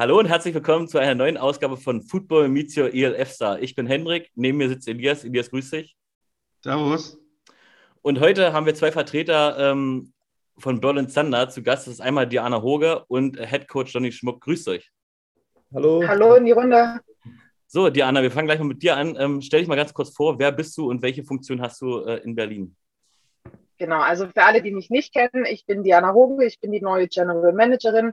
Hallo und herzlich willkommen zu einer neuen Ausgabe von Football Meets Your ELF Star. Ich bin Hendrik, neben mir sitzt Elias. Elias, grüß dich. Servus. Und heute haben wir zwei Vertreter ähm, von Berlin Thunder zu Gast. Das ist einmal Diana Hoge und Head Coach Johnny Schmuck. Grüßt euch. Hallo. Hallo in die Runde. So, Diana, wir fangen gleich mal mit dir an. Ähm, stell dich mal ganz kurz vor, wer bist du und welche Funktion hast du äh, in Berlin? Genau, also für alle, die mich nicht kennen, ich bin Diana Hoge, ich bin die neue General Managerin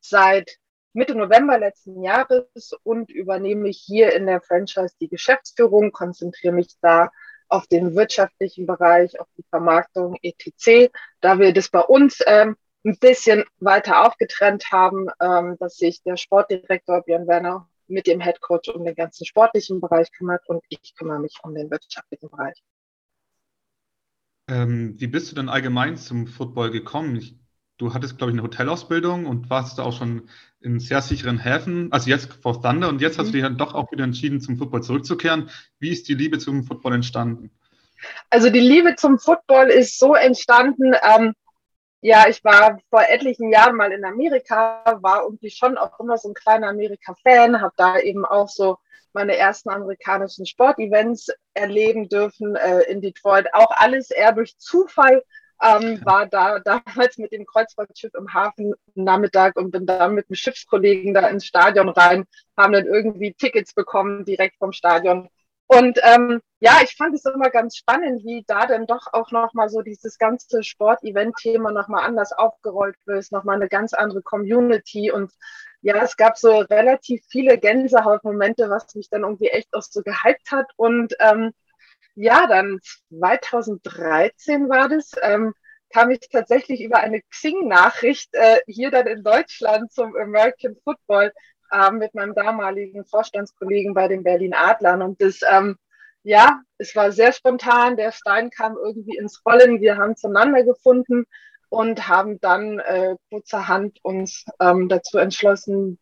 seit Mitte November letzten Jahres und übernehme hier in der Franchise die Geschäftsführung, konzentriere mich da auf den wirtschaftlichen Bereich, auf die Vermarktung etc. Da wir das bei uns ähm, ein bisschen weiter aufgetrennt haben, ähm, dass sich der Sportdirektor Björn Werner mit dem Head Coach um den ganzen sportlichen Bereich kümmert und ich kümmere mich um den wirtschaftlichen Bereich. Ähm, wie bist du denn allgemein zum Football gekommen? Ich du hattest, glaube ich, eine Hotelausbildung und warst da auch schon in sehr sicheren Häfen, also jetzt vor Thunder und jetzt mhm. hast du dich dann doch auch wieder entschieden, zum Football zurückzukehren. Wie ist die Liebe zum Football entstanden? Also die Liebe zum Football ist so entstanden, ähm, ja, ich war vor etlichen Jahren mal in Amerika, war irgendwie schon auch immer so ein kleiner Amerika-Fan, habe da eben auch so meine ersten amerikanischen Sportevents erleben dürfen äh, in Detroit. Auch alles eher durch Zufall ähm, war da damals mit dem Kreuzfahrtschiff im Hafen Nachmittag und bin dann mit einem Schiffskollegen da ins Stadion rein, haben dann irgendwie Tickets bekommen direkt vom Stadion. Und ähm, ja, ich fand es immer ganz spannend, wie da dann doch auch nochmal so dieses ganze Sport-Event-Thema nochmal anders aufgerollt wird, nochmal eine ganz andere Community. Und ja, es gab so relativ viele Gänsehautmomente, was mich dann irgendwie echt auch so gehypt hat. Und ähm, ja, dann 2013 war das, ähm, kam ich tatsächlich über eine Xing-Nachricht äh, hier dann in Deutschland zum American Football äh, mit meinem damaligen Vorstandskollegen bei den Berlin Adlern. Und das, ähm, ja, es war sehr spontan. Der Stein kam irgendwie ins Rollen. Wir haben zueinander gefunden und haben dann äh, kurzerhand uns ähm, dazu entschlossen,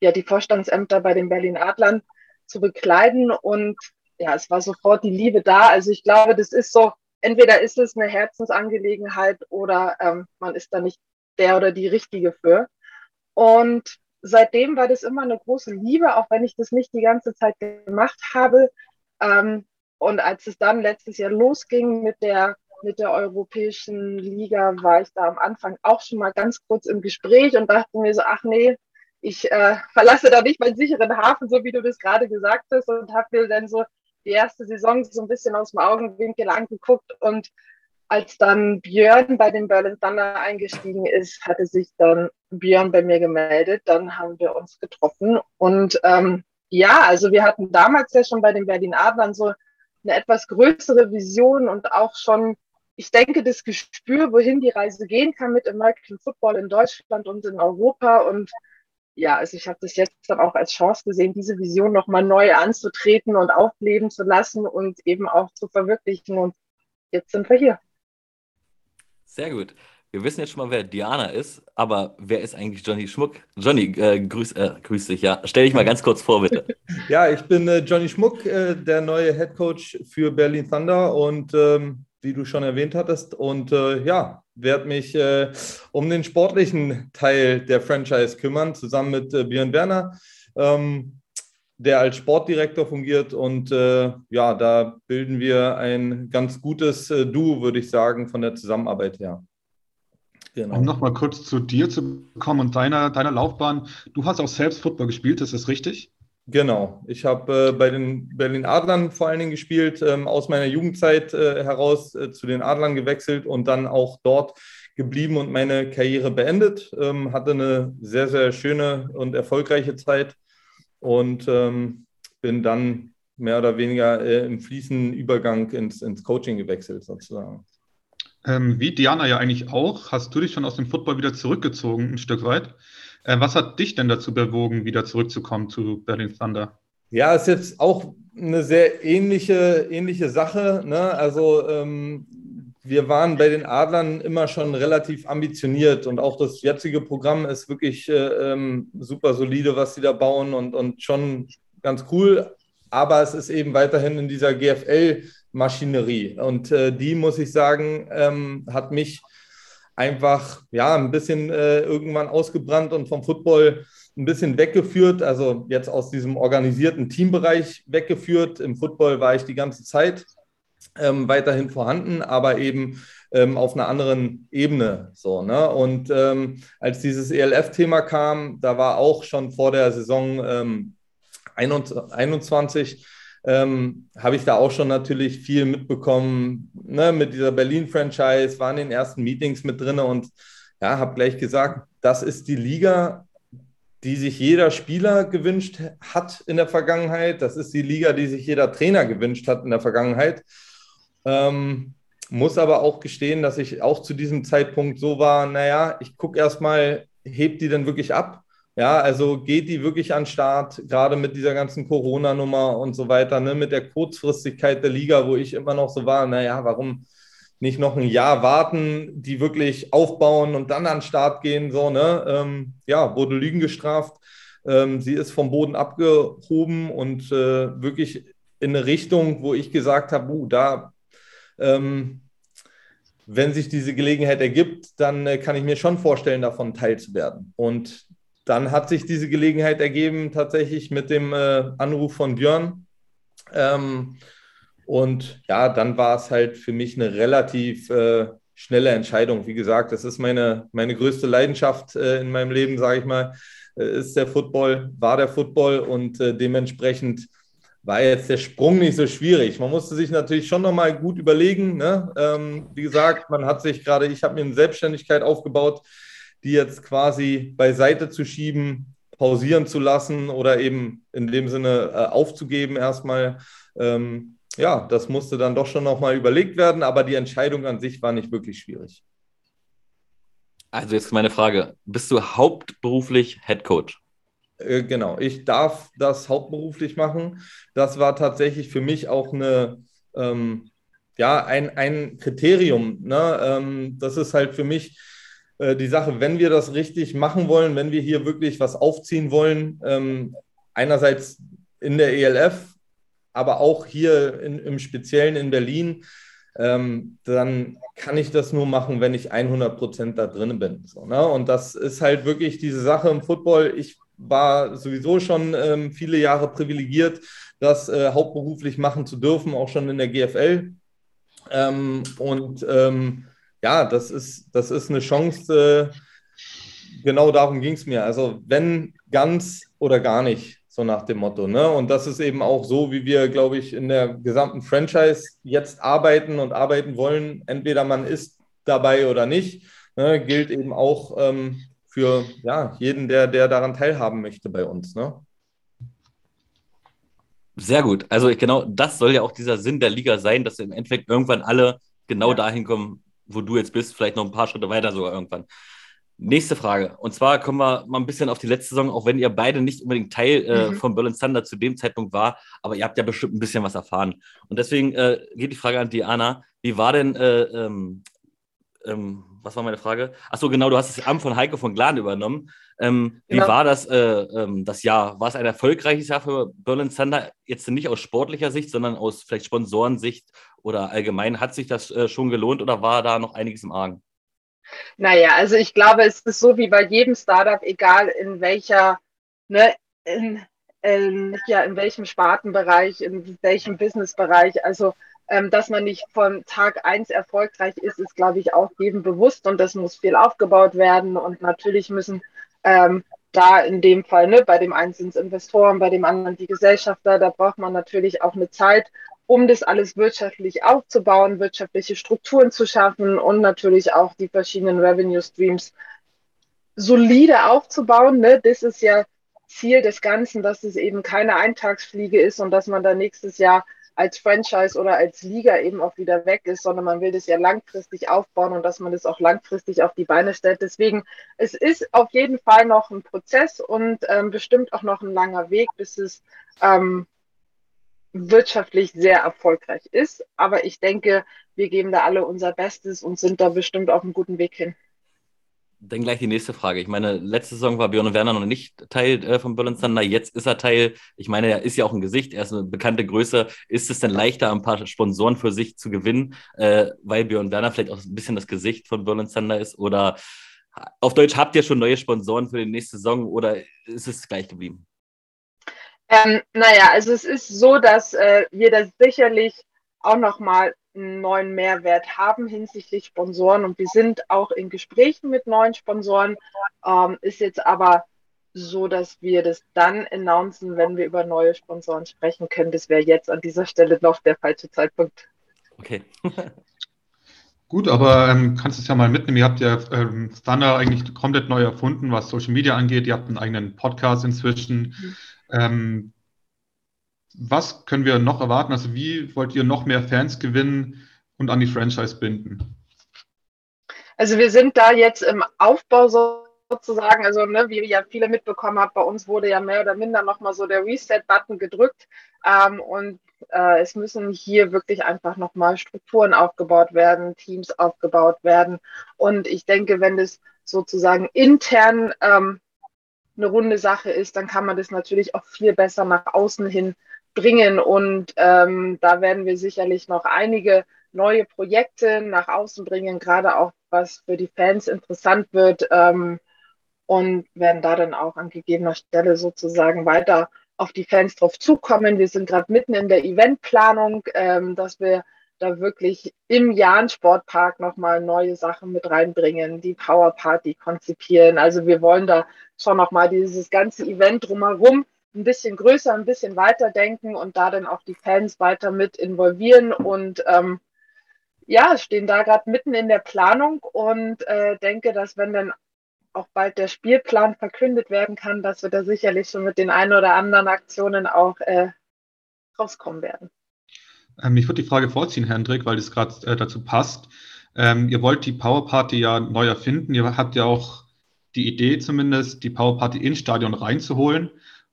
ja, die Vorstandsämter bei den Berlin Adlern zu bekleiden. Und ja, es war sofort die Liebe da. Also ich glaube, das ist so, entweder ist es eine Herzensangelegenheit oder ähm, man ist da nicht der oder die Richtige für. Und seitdem war das immer eine große Liebe, auch wenn ich das nicht die ganze Zeit gemacht habe. Ähm, und als es dann letztes Jahr losging mit der, mit der Europäischen Liga, war ich da am Anfang auch schon mal ganz kurz im Gespräch und dachte mir so, ach nee, ich äh, verlasse da nicht meinen sicheren Hafen, so wie du das gerade gesagt hast, und habe mir dann so die erste Saison so ein bisschen aus dem Augenwinkel angeguckt und als dann Björn bei den Berlin Thunder eingestiegen ist, hatte sich dann Björn bei mir gemeldet. Dann haben wir uns getroffen. Und ähm, ja, also wir hatten damals ja schon bei den Berlin Adlern so eine etwas größere Vision und auch schon, ich denke, das Gespür, wohin die Reise gehen kann mit American Football in Deutschland und in Europa. Und ja, also ich habe das jetzt dann auch als Chance gesehen, diese Vision nochmal neu anzutreten und aufleben zu lassen und eben auch zu verwirklichen. Und jetzt sind wir hier. Sehr gut. Wir wissen jetzt schon mal, wer Diana ist, aber wer ist eigentlich Johnny Schmuck? Johnny, äh, grüß, äh, grüß dich, ja. Stell dich mal ganz kurz vor, bitte. Ja, ich bin äh, Johnny Schmuck, äh, der neue Head Coach für Berlin Thunder und ähm, wie du schon erwähnt hattest. Und äh, ja, werde mich äh, um den sportlichen Teil der Franchise kümmern, zusammen mit äh, Björn Werner, ähm, der als Sportdirektor fungiert. Und äh, ja, da bilden wir ein ganz gutes äh, Duo, würde ich sagen, von der Zusammenarbeit her. Genau. Um nochmal kurz zu dir zu kommen und deiner, deiner Laufbahn. Du hast auch selbst Football gespielt, ist das richtig? Genau. Ich habe äh, bei den Berlin Adlern vor allen Dingen gespielt, ähm, aus meiner Jugendzeit äh, heraus äh, zu den Adlern gewechselt und dann auch dort geblieben und meine Karriere beendet. Ähm, hatte eine sehr, sehr schöne und erfolgreiche Zeit und ähm, bin dann mehr oder weniger äh, im fließenden Übergang ins, ins Coaching gewechselt, sozusagen. Ähm, wie Diana ja eigentlich auch, hast du dich schon aus dem Football wieder zurückgezogen, ein Stück weit. Äh, was hat dich denn dazu bewogen, wieder zurückzukommen zu Berlin Thunder? Ja, ist jetzt auch eine sehr ähnliche, ähnliche Sache. Ne? Also ähm, wir waren bei den Adlern immer schon relativ ambitioniert und auch das jetzige Programm ist wirklich äh, ähm, super solide, was sie da bauen und, und schon ganz cool. Aber es ist eben weiterhin in dieser GFL-Maschinerie. Und äh, die, muss ich sagen, ähm, hat mich einfach ja ein bisschen äh, irgendwann ausgebrannt und vom Football ein bisschen weggeführt, also jetzt aus diesem organisierten Teambereich weggeführt. Im Football war ich die ganze Zeit ähm, weiterhin vorhanden, aber eben ähm, auf einer anderen Ebene. So, ne? Und ähm, als dieses ELF-Thema kam, da war auch schon vor der Saison 21 ähm, habe ich da auch schon natürlich viel mitbekommen ne, mit dieser Berlin-Franchise, war in den ersten Meetings mit drin und ja, habe gleich gesagt, das ist die Liga, die sich jeder Spieler gewünscht hat in der Vergangenheit. Das ist die Liga, die sich jeder Trainer gewünscht hat in der Vergangenheit. Ähm, muss aber auch gestehen, dass ich auch zu diesem Zeitpunkt so war, naja, ich gucke erstmal, hebt die denn wirklich ab? Ja, also geht die wirklich an Start, gerade mit dieser ganzen Corona-Nummer und so weiter, ne, mit der Kurzfristigkeit der Liga, wo ich immer noch so war, naja, warum nicht noch ein Jahr warten, die wirklich aufbauen und dann an Start gehen, so, ne? Ähm, ja, wurde Lügen gestraft. Ähm, sie ist vom Boden abgehoben und äh, wirklich in eine Richtung, wo ich gesagt habe, uh, da, ähm, wenn sich diese Gelegenheit ergibt, dann äh, kann ich mir schon vorstellen, davon teilzuwerden. Und dann hat sich diese Gelegenheit ergeben, tatsächlich mit dem äh, Anruf von Björn. Ähm, und ja, dann war es halt für mich eine relativ äh, schnelle Entscheidung. Wie gesagt, das ist meine, meine größte Leidenschaft äh, in meinem Leben, sage ich mal, äh, ist der Football, war der Football und äh, dementsprechend war jetzt der Sprung nicht so schwierig. Man musste sich natürlich schon nochmal gut überlegen. Ne? Ähm, wie gesagt, man hat sich gerade, ich habe mir eine Selbstständigkeit aufgebaut, die jetzt quasi beiseite zu schieben, pausieren zu lassen oder eben in dem Sinne äh, aufzugeben erstmal. Ähm, ja, das musste dann doch schon nochmal überlegt werden, aber die Entscheidung an sich war nicht wirklich schwierig. Also jetzt meine Frage, bist du hauptberuflich Head Coach? Äh, genau, ich darf das hauptberuflich machen. Das war tatsächlich für mich auch eine, ähm, ja, ein, ein Kriterium. Ne? Ähm, das ist halt für mich äh, die Sache, wenn wir das richtig machen wollen, wenn wir hier wirklich was aufziehen wollen, ähm, einerseits in der ELF, aber auch hier in, im Speziellen in Berlin, ähm, dann kann ich das nur machen, wenn ich 100 Prozent da drin bin. So, ne? Und das ist halt wirklich diese Sache im Football. Ich war sowieso schon ähm, viele Jahre privilegiert, das äh, hauptberuflich machen zu dürfen, auch schon in der GFL. Ähm, und ähm, ja, das ist, das ist eine Chance. Äh, genau darum ging es mir. Also, wenn ganz oder gar nicht, so nach dem Motto. Ne? Und das ist eben auch so, wie wir, glaube ich, in der gesamten Franchise jetzt arbeiten und arbeiten wollen. Entweder man ist dabei oder nicht. Ne? Gilt eben auch ähm, für ja, jeden, der, der daran teilhaben möchte bei uns. Ne? Sehr gut. Also genau das soll ja auch dieser Sinn der Liga sein, dass im Endeffekt irgendwann alle genau dahin kommen, wo du jetzt bist, vielleicht noch ein paar Schritte weiter sogar irgendwann. Nächste Frage. Und zwar kommen wir mal ein bisschen auf die letzte Saison, auch wenn ihr beide nicht unbedingt Teil äh, mhm. von Berlin Thunder zu dem Zeitpunkt war, aber ihr habt ja bestimmt ein bisschen was erfahren. Und deswegen äh, geht die Frage an Diana. Wie war denn, äh, ähm, ähm, was war meine Frage? Achso, genau, du hast das Amt von Heiko von Glan übernommen. Ähm, genau. Wie war das, äh, ähm, das Jahr? War es ein erfolgreiches Jahr für Berlin Thunder? Jetzt nicht aus sportlicher Sicht, sondern aus vielleicht Sponsorensicht oder allgemein. Hat sich das äh, schon gelohnt oder war da noch einiges im Argen? Naja, also ich glaube, es ist so wie bei jedem Startup, egal in welcher, ne, in, in, ja, in welchem Spartenbereich, in welchem Businessbereich, also ähm, dass man nicht von Tag eins erfolgreich ist, ist, glaube ich, auch jedem bewusst und das muss viel aufgebaut werden und natürlich müssen ähm, da in dem Fall, ne, bei dem einen sind es Investoren, bei dem anderen die Gesellschafter, da braucht man natürlich auch eine Zeit, um das alles wirtschaftlich aufzubauen, wirtschaftliche Strukturen zu schaffen und natürlich auch die verschiedenen Revenue Streams solide aufzubauen. Ne? Das ist ja Ziel des Ganzen, dass es eben keine Eintagsfliege ist und dass man da nächstes Jahr als Franchise oder als Liga eben auch wieder weg ist, sondern man will das ja langfristig aufbauen und dass man das auch langfristig auf die Beine stellt. Deswegen, es ist auf jeden Fall noch ein Prozess und ähm, bestimmt auch noch ein langer Weg, bis es ähm, wirtschaftlich sehr erfolgreich ist. Aber ich denke, wir geben da alle unser Bestes und sind da bestimmt auf einem guten Weg hin. Dann gleich die nächste Frage. Ich meine, letzte Saison war Björn Werner noch nicht Teil äh, von Berlin Thunder. Jetzt ist er Teil. Ich meine, er ist ja auch ein Gesicht. Er ist eine bekannte Größe. Ist es denn leichter, ein paar Sponsoren für sich zu gewinnen, äh, weil Björn Werner vielleicht auch ein bisschen das Gesicht von Berlin Thunder ist? Oder Auf Deutsch, habt ihr schon neue Sponsoren für die nächste Saison oder ist es gleich geblieben? Ähm, naja, also es ist so, dass äh, wir das sicherlich auch nochmal einen neuen Mehrwert haben hinsichtlich Sponsoren und wir sind auch in Gesprächen mit neuen Sponsoren. Ähm, ist jetzt aber so, dass wir das dann announcen, wenn wir über neue Sponsoren sprechen können. Das wäre jetzt an dieser Stelle noch der falsche Zeitpunkt. Okay. Gut, aber ähm, kannst du es ja mal mitnehmen. Ihr habt ja ähm, Thunder eigentlich komplett neu erfunden, was Social Media angeht. Ihr habt einen eigenen Podcast inzwischen. Mhm. Ähm, was können wir noch erwarten? Also wie wollt ihr noch mehr Fans gewinnen und an die Franchise binden? Also wir sind da jetzt im Aufbau sozusagen, also ne, wie ja viele mitbekommen haben, bei uns wurde ja mehr oder minder nochmal so der Reset-Button gedrückt ähm, und äh, es müssen hier wirklich einfach nochmal Strukturen aufgebaut werden, Teams aufgebaut werden und ich denke, wenn das sozusagen intern ähm, eine runde Sache ist, dann kann man das natürlich auch viel besser nach außen hin bringen. Und ähm, da werden wir sicherlich noch einige neue Projekte nach außen bringen, gerade auch was für die Fans interessant wird ähm, und werden da dann auch an gegebener Stelle sozusagen weiter auf die Fans drauf zukommen. Wir sind gerade mitten in der Eventplanung, ähm, dass wir da wirklich im Jahn Sportpark nochmal neue Sachen mit reinbringen, die Power Party konzipieren. Also wir wollen da schon nochmal dieses ganze Event drumherum ein bisschen größer, ein bisschen weiter denken und da dann auch die Fans weiter mit involvieren und ähm, ja, stehen da gerade mitten in der Planung und äh, denke, dass wenn dann auch bald der Spielplan verkündet werden kann, dass wir da sicherlich schon mit den ein oder anderen Aktionen auch äh, rauskommen werden. Ähm, ich würde die Frage vorziehen, Hendrik, weil das gerade äh, dazu passt. Ähm, ihr wollt die Power Party ja neu erfinden. Ihr habt ja auch die Idee zumindest, die Power Party ins Stadion reinzuholen.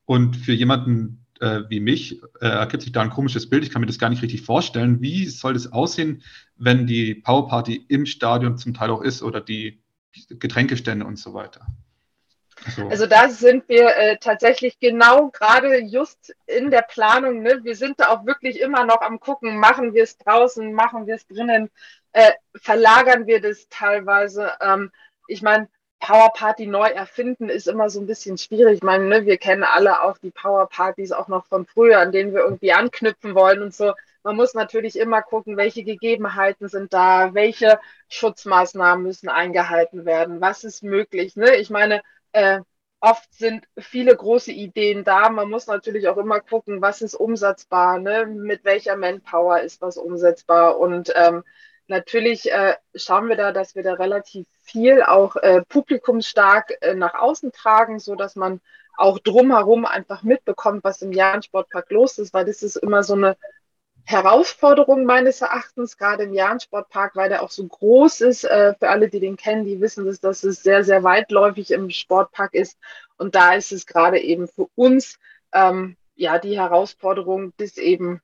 Und für jemanden äh, wie mich äh, ergibt sich da ein komisches Bild. Ich kann mir das gar nicht richtig vorstellen. Wie soll das aussehen, wenn die Power Party im Stadion zum Teil auch ist oder die Getränkestände und so weiter? Also, also da sind wir äh, tatsächlich genau gerade just in der Planung. Ne? Wir sind da auch wirklich immer noch am gucken, machen wir es draußen, machen wir es drinnen, äh, verlagern wir das teilweise. Ähm, ich meine, Power Party neu erfinden ist immer so ein bisschen schwierig. Ich meine, ne, wir kennen alle auch die Power Partys auch noch von früher, an denen wir irgendwie anknüpfen wollen und so. Man muss natürlich immer gucken, welche Gegebenheiten sind da, welche Schutzmaßnahmen müssen eingehalten werden, was ist möglich. Ne? Ich meine, äh, oft sind viele große Ideen da. Man muss natürlich auch immer gucken, was ist umsetzbar, ne? mit welcher Manpower ist was umsetzbar und ähm, Natürlich äh, schauen wir da, dass wir da relativ viel auch äh, publikumsstark äh, nach außen tragen, so dass man auch drumherum einfach mitbekommt, was im Jahrensportpark los ist, weil das ist immer so eine Herausforderung meines Erachtens, gerade im Jahrensportpark, weil der auch so groß ist. Äh, für alle, die den kennen, die wissen das, dass es sehr, sehr weitläufig im Sportpark ist. Und da ist es gerade eben für uns ähm, ja die Herausforderung, das eben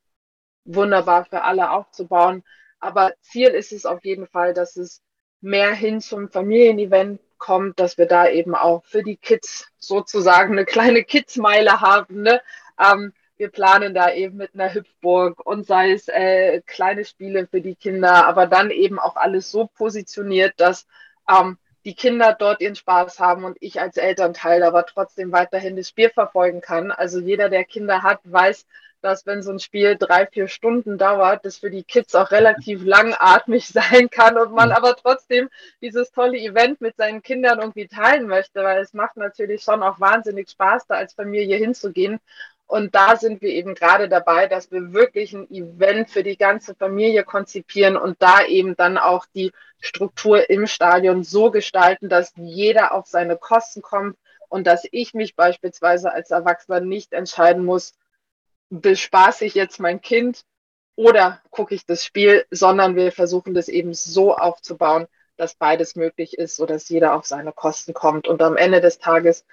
wunderbar für alle aufzubauen aber Ziel ist es auf jeden Fall, dass es mehr hin zum Familienevent kommt, dass wir da eben auch für die Kids sozusagen eine kleine Kidsmeile haben. Ne? Ähm, wir planen da eben mit einer Hüpfburg und sei es äh, kleine Spiele für die Kinder, aber dann eben auch alles so positioniert, dass ähm, die Kinder dort ihren Spaß haben und ich als Elternteil aber trotzdem weiterhin das Spiel verfolgen kann. Also jeder, der Kinder hat, weiß, dass wenn so ein Spiel drei, vier Stunden dauert, das für die Kids auch relativ langatmig sein kann und man aber trotzdem dieses tolle Event mit seinen Kindern irgendwie teilen möchte, weil es macht natürlich schon auch wahnsinnig Spaß, da als Familie hinzugehen. Und da sind wir eben gerade dabei, dass wir wirklich ein Event für die ganze Familie konzipieren und da eben dann auch die Struktur im Stadion so gestalten, dass jeder auf seine Kosten kommt und dass ich mich beispielsweise als Erwachsener nicht entscheiden muss, bespaße ich jetzt mein Kind oder gucke ich das Spiel, sondern wir versuchen das eben so aufzubauen, dass beides möglich ist, sodass jeder auf seine Kosten kommt. Und am Ende des Tages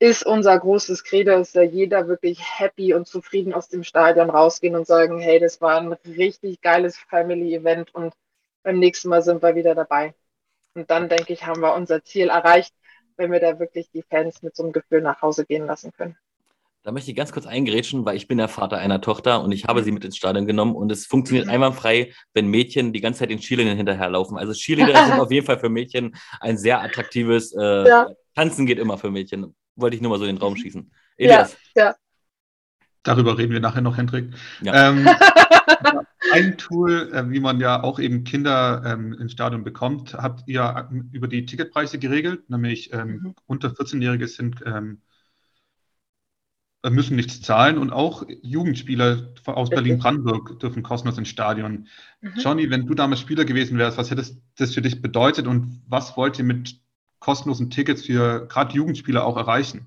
ist unser großes Credo, dass da jeder wirklich happy und zufrieden aus dem Stadion rausgehen und sagen, hey, das war ein richtig geiles Family-Event und beim nächsten Mal sind wir wieder dabei. Und dann, denke ich, haben wir unser Ziel erreicht, wenn wir da wirklich die Fans mit so einem Gefühl nach Hause gehen lassen können. Da möchte ich ganz kurz eingrätschen, weil ich bin der Vater einer Tochter und ich habe sie mit ins Stadion genommen und es funktioniert Mhm. einwandfrei, wenn Mädchen die ganze Zeit den Cheerleadern hinterherlaufen. Also Cheerleader sind auf jeden Fall für Mädchen ein sehr attraktives äh, Ja. Tanzen geht immer für Mädchen. Wollte ich nur mal so in den Raum schießen. Ja, Elias, ja. Darüber reden wir nachher noch, Hendrik. Ja. Ähm, ein Tool, äh, wie man ja auch eben Kinder ähm, ins Stadion bekommt, habt ihr ähm, über die Ticketpreise geregelt, nämlich ähm, Mhm. unter 14-Jährige sind ähm, äh, müssen nichts zahlen und auch Jugendspieler aus. Berlin-Brandenburg dürfen kostenlos ins Stadion. Mhm. Johnny, wenn du damals Spieler gewesen wärst, was hätte das für dich bedeutet und was wollt ihr mit kostenlosen Tickets für gerade Jugendspieler auch erreichen?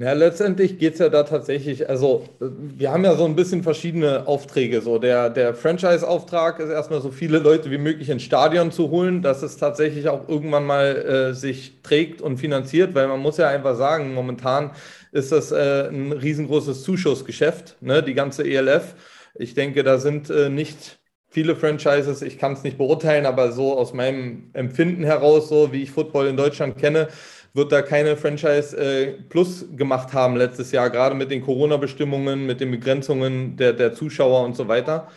Ja, letztendlich geht es ja da tatsächlich, also wir haben ja so ein bisschen verschiedene Aufträge. So der, der Franchise-Auftrag ist erstmal so viele Leute wie möglich ins Stadion zu holen, dass es tatsächlich auch irgendwann mal äh, sich trägt und finanziert, weil man muss ja einfach sagen, momentan ist das äh, ein riesengroßes Zuschussgeschäft, ne, die ganze ELF. Ich denke, da sind äh, nicht viele Franchises, ich kann es nicht beurteilen, aber so aus meinem Empfinden heraus, so wie ich Football in Deutschland kenne, wird da keine Franchise äh, Plus gemacht haben letztes Jahr, gerade mit den Corona-Bestimmungen, mit den Begrenzungen der, der Zuschauer und so weiter.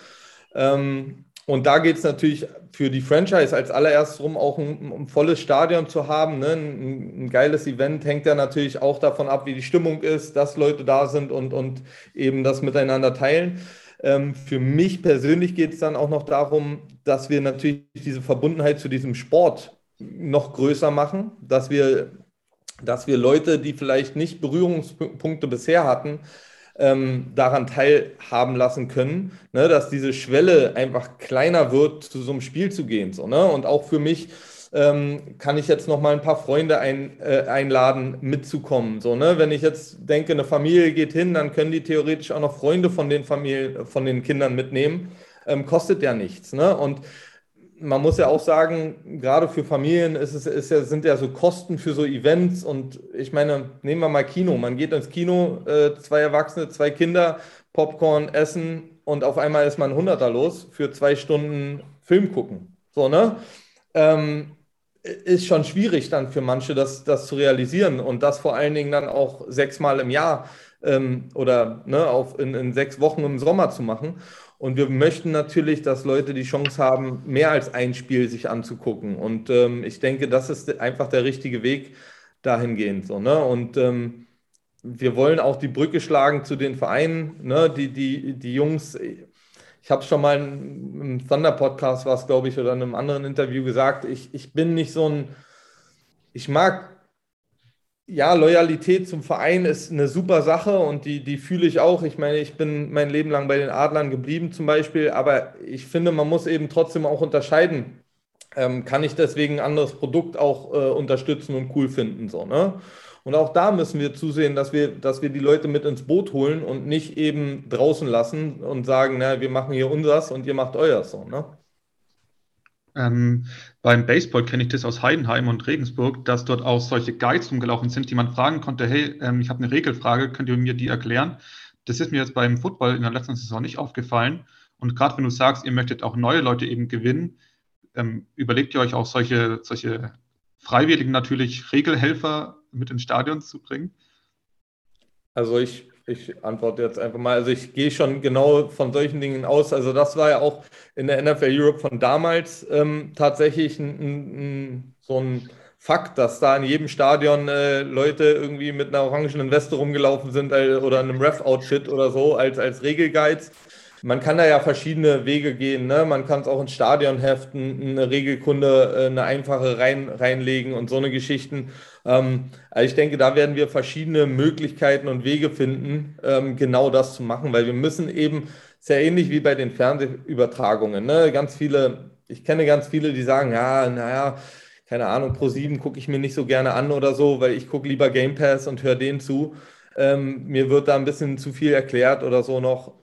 Ähm, und da geht es natürlich für die Franchise als allererstes darum, auch ein, ein volles Stadion zu haben. Ne? Ein, ein, geiles Event hängt ja natürlich auch davon ab, wie die Stimmung ist, dass Leute da sind und, und eben das miteinander teilen. Ähm, für mich persönlich geht es dann auch noch darum, dass wir natürlich diese Verbundenheit zu diesem Sport noch größer machen, dass wir, dass wir Leute, die vielleicht nicht Berührungspunkte bisher hatten, ähm, daran teilhaben lassen können, ne, dass diese Schwelle einfach kleiner wird, zu so einem Spiel zu gehen. So, ne? Und auch für mich ähm, kann ich jetzt noch mal ein paar Freunde ein, äh, einladen, mitzukommen. So, ne? Wenn ich jetzt denke, eine Familie geht hin, dann können die theoretisch auch noch Freunde von den Familien, von den Kindern mitnehmen. Ähm, kostet ja nichts. Ne? Und man muss ja auch sagen, gerade für Familien ist es, ist ja, sind ja so Kosten für so Events und ich meine, nehmen wir mal Kino. Man geht ins Kino, äh, zwei Erwachsene, zwei Kinder, Popcorn, Essen und auf einmal ist man ein Hunderter los für zwei Stunden Film gucken. So, ne? Ähm, ist schon schwierig dann für manche, das, das zu realisieren und das vor allen Dingen dann auch sechsmal im Jahr ähm, oder ne, auf, in, in sechs Wochen im Sommer zu machen. Und wir möchten natürlich, dass Leute die Chance haben, mehr als ein Spiel sich anzugucken. Und ähm, ich denke, das ist einfach der richtige Weg dahingehend. So, ne? Und ähm, wir wollen auch die Brücke schlagen zu den Vereinen, ne? die, die, die Jungs. Ich habe es schon mal im Thunder-Podcast, war glaube ich, oder in einem anderen Interview gesagt, ich, ich bin nicht so ein, ich mag ja, Loyalität zum Verein ist eine super Sache und die, die fühle ich auch. Ich meine, ich bin mein Leben lang bei den Adlern geblieben zum Beispiel, aber ich finde, man muss eben trotzdem auch unterscheiden. Ähm, kann ich deswegen ein anderes Produkt auch äh, unterstützen und cool finden? So, ne? Und auch da müssen wir zusehen, dass wir, dass wir die Leute mit ins Boot holen und nicht eben draußen lassen und sagen, na, wir machen hier unseres und ihr macht euers. So, ne? Ähm, beim Baseball kenne ich das aus Heidenheim und Regensburg, dass dort auch solche Guides rumgelaufen sind, die man fragen konnte, hey, ähm, ich habe eine Regelfrage, könnt ihr mir die erklären? Das ist mir jetzt beim Football in der letzten Saison nicht aufgefallen. Und gerade wenn du sagst, ihr möchtet auch neue Leute eben gewinnen, ähm, überlegt ihr euch auch solche, solche Freiwilligen natürlich Regelhelfer mit ins Stadion zu bringen? Also ich, ich antworte jetzt einfach mal. Also ich gehe schon genau von solchen Dingen aus. Also das war ja auch in der NFL Europe von damals ähm, tatsächlich ein, ein, so ein Fakt, dass da in jedem Stadion äh, Leute irgendwie mit einer orangenen Weste rumgelaufen sind äh, oder einem Ref-Outfit oder so als, als Regelguides. Man kann da ja verschiedene Wege gehen. Ne? Man kann es auch ins Stadion heften, eine Regelkunde, äh, eine einfache rein, reinlegen und so eine Geschichten. Ähm, also ich denke, da werden wir verschiedene Möglichkeiten und Wege finden, ähm, genau das zu machen, weil wir müssen eben, sehr ähnlich wie bei den Fernsehübertragungen, ne? ganz viele, ich kenne ganz viele, die sagen, ja, naja, keine Ahnung, Pro 7 gucke ich mir nicht so gerne an oder so, weil ich gucke lieber Game Pass und höre den zu. Ähm, mir wird da ein bisschen zu viel erklärt oder so noch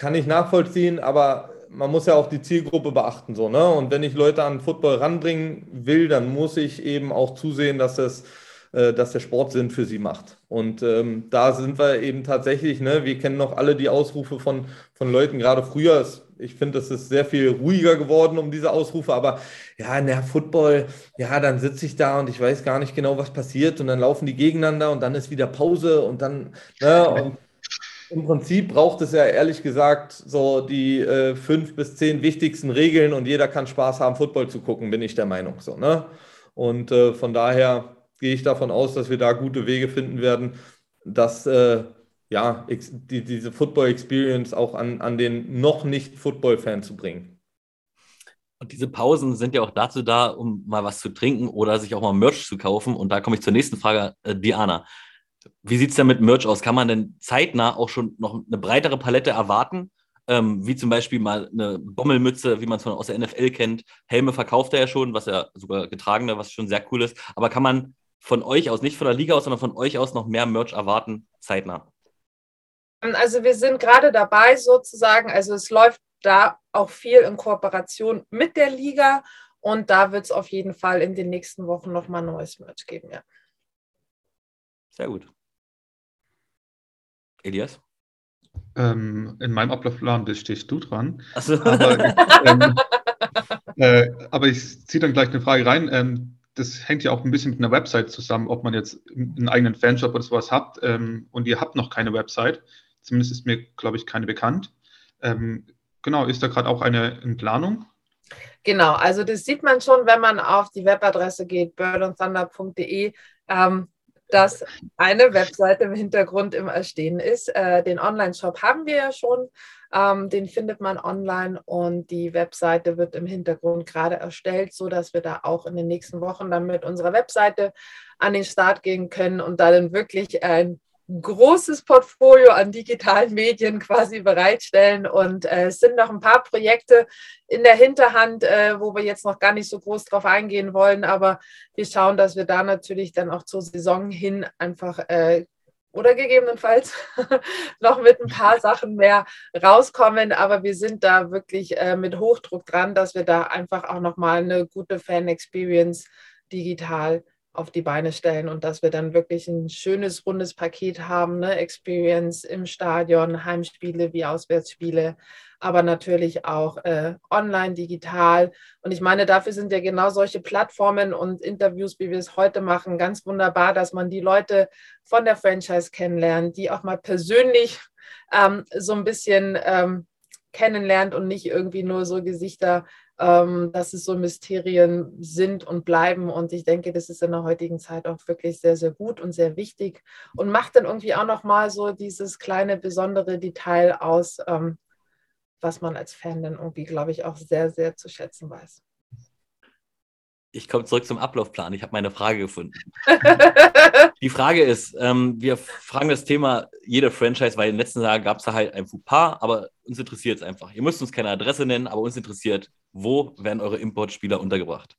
kann ich nachvollziehen, aber man muss ja auch die Zielgruppe beachten. So, ne? Und wenn ich Leute an Football ranbringen will, dann muss ich eben auch zusehen, dass, das, äh, dass der Sport Sinn für sie macht. Und ähm, da sind wir eben tatsächlich, ne, wir kennen noch alle die Ausrufe von, von Leuten, gerade früher, es ich finde, es ist sehr viel ruhiger geworden um diese Ausrufe, aber ja, der Football, ja, dann sitze ich da und ich weiß gar nicht genau, was passiert und dann laufen die gegeneinander und dann ist wieder Pause und dann, ne, und im Prinzip braucht es ja ehrlich gesagt so die äh, fünf bis zehn wichtigsten Regeln und jeder kann Spaß haben, Football zu gucken, bin ich der Meinung so, ne? Und äh, von daher gehe ich davon aus, dass wir da gute Wege finden werden, dass äh, ja, die, diese Football-Experience auch an, an den noch nicht Football-Fan zu bringen. Und diese Pausen sind ja auch dazu da, um mal was zu trinken oder sich auch mal Merch zu kaufen. Und da komme ich zur nächsten Frage, äh, Diana. Wie sieht es denn mit Merch aus? Kann man denn zeitnah auch schon noch eine breitere Palette erwarten? Ähm, wie zum Beispiel mal eine Bommelmütze, wie man es aus der NFL kennt. Helme verkauft er ja schon, was ja sogar getragene, was schon sehr cool ist. Aber kann man von euch aus, nicht von der Liga aus, sondern von euch aus noch mehr Merch erwarten, zeitnah? Also wir sind gerade dabei sozusagen, also es läuft da auch viel in Kooperation mit der Liga und da wird es auf jeden Fall in den nächsten Wochen nochmal neues Merch geben, ja. Sehr gut. Elias? Ähm, in meinem Ablaufplan stehst du dran. So. Aber, ähm, äh, aber, ich ziehe dann gleich eine Frage rein. Ähm, das hängt ja auch ein bisschen mit einer Website zusammen, ob man jetzt einen eigenen Fanshop oder sowas habt ähm, und ihr habt noch keine Website. Zumindest ist mir, glaube ich, keine bekannt. Ähm, genau, ist da gerade auch eine in Planung? Genau, also das sieht man schon, wenn man auf die Webadresse geht, birdandthunder.de, ähm, dass eine Webseite im Hintergrund im Erstehen ist. Äh, den Online-Shop haben wir ja schon, ähm, den findet man online und die Webseite wird im Hintergrund gerade erstellt, sodass wir da auch in den nächsten Wochen dann mit unserer Webseite an den Start gehen können und da dann wirklich ein großes Portfolio an digitalen Medien quasi bereitstellen. Und äh, es sind noch ein paar Projekte in der Hinterhand, äh, wo wir jetzt noch gar nicht so groß drauf eingehen wollen. Aber wir schauen, dass wir da natürlich dann auch zur Saison hin einfach äh, oder gegebenenfalls noch mit ein paar Sachen mehr rauskommen. Aber wir sind da wirklich äh, mit Hochdruck dran, dass wir da einfach auch nochmal eine gute Fan-Experience digital auf die Beine stellen und dass wir dann wirklich ein schönes, rundes Paket haben, ne? Experience im Stadion, Heimspiele wie Auswärtsspiele, aber natürlich auch äh, online, digital. Und ich meine, dafür sind ja genau solche Plattformen und Interviews, wie wir es heute machen, ganz wunderbar, dass man die Leute von der Franchise kennenlernt, die auch mal persönlich ähm, so ein bisschen ähm, kennenlernt und nicht irgendwie nur so Gesichter ähm, dass es so Mysterien sind und bleiben. Und ich denke, das ist in der heutigen Zeit auch wirklich sehr, sehr gut und sehr wichtig und macht dann irgendwie auch nochmal so dieses kleine besondere Detail aus, ähm, was man als Fan dann irgendwie, glaube ich, auch sehr, sehr zu schätzen weiß ich komme zurück zum Ablaufplan. Ich habe meine Frage gefunden. die Frage ist, ähm, wir fragen das Thema jede Franchise, weil in den letzten Jahren gab es da halt ein Fauxpas, aber uns interessiert es einfach. Ihr müsst uns keine Adresse nennen, aber uns interessiert, wo werden eure Importspieler untergebracht?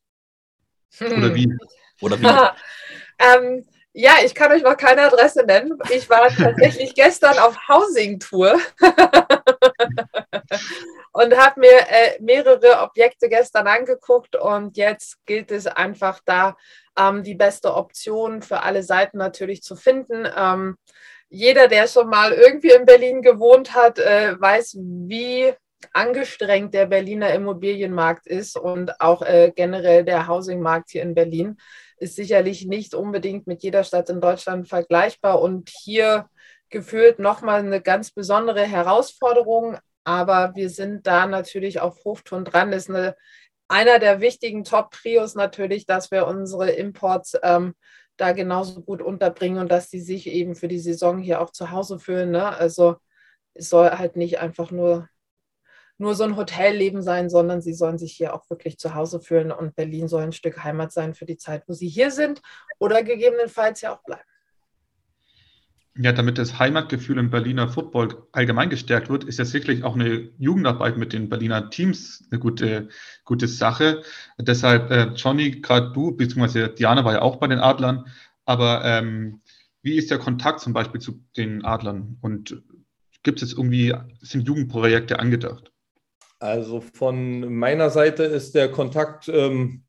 Hm. Oder wie? Oder wie? ähm, ja, ich kann euch noch keine Adresse nennen. Ich war tatsächlich gestern auf Housing-Tour und habe mir äh, mehrere Objekte gestern angeguckt und jetzt gilt es einfach da, ähm, die beste Option für alle Seiten natürlich zu finden. Ähm, jeder, der schon mal irgendwie in Berlin gewohnt hat, äh, weiß, wie angestrengt der Berliner Immobilienmarkt ist und auch äh, generell der Housingmarkt hier in Berlin ist sicherlich nicht unbedingt mit jeder Stadt in Deutschland vergleichbar und hier gefühlt nochmal eine ganz besondere Herausforderung. Aber wir sind da natürlich auf Hochtouren dran. Das ist eine, einer der wichtigen Top-Prios natürlich, dass wir unsere Imports ähm, da genauso gut unterbringen und dass die sich eben für die Saison hier auch zu Hause fühlen. Ne? Also es soll halt nicht einfach nur nur so ein Hotelleben sein, sondern sie sollen sich hier auch wirklich zu Hause fühlen und Berlin soll ein Stück Heimat sein für die Zeit, wo sie hier sind oder gegebenenfalls ja auch bleiben. Ja, damit das Heimatgefühl im Berliner Football allgemein gestärkt wird, ist ja sicherlich auch eine Jugendarbeit mit den Berliner Teams eine gute, gute Sache. Deshalb, äh, Johnny, gerade du, beziehungsweise Diana war ja auch bei den Adlern, aber ähm, wie ist der Kontakt zum Beispiel zu den Adlern und gibt es irgendwie, sind Jugendprojekte angedacht? Also von meiner Seite ist der Kontakt, ähm,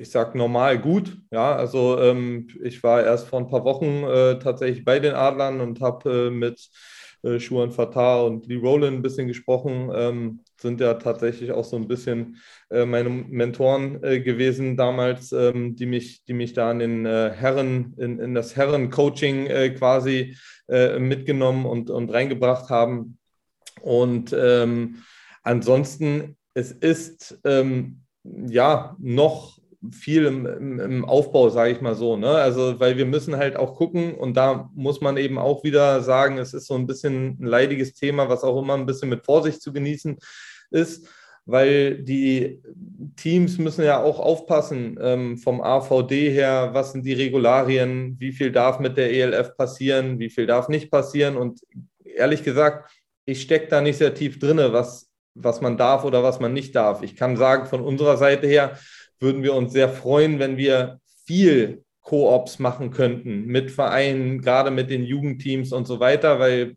ich sage normal gut. Ja, also ähm, ich war erst vor ein paar Wochen äh, tatsächlich bei den Adlern und habe äh, mit äh, Schuan Fatah und Lee Rowland ein bisschen gesprochen. Ähm, sind ja tatsächlich auch so ein bisschen äh, meine Mentoren äh, gewesen damals, ähm, die, mich, die mich da in den äh, Herren, in, in das Herren-Coaching äh, quasi äh, mitgenommen und, und reingebracht haben. Und ähm, ansonsten, es ist ähm, ja noch viel im, im, Aufbau, sage ich mal so. Ne? Also, weil wir müssen halt auch gucken und da muss man eben auch wieder sagen, es ist so ein bisschen ein leidiges Thema, was auch immer ein bisschen mit Vorsicht zu genießen ist, weil die Teams müssen ja auch aufpassen ähm, vom AVD her, was sind die Regularien, wie viel darf mit der ELF passieren, wie viel darf nicht passieren und ehrlich gesagt, ich stecke da nicht sehr tief drin, was, was man darf oder was man nicht darf. Ich kann sagen, von unserer Seite her, würden wir uns sehr freuen, wenn wir viel Koops machen könnten mit Vereinen, gerade mit den Jugendteams und so weiter, weil,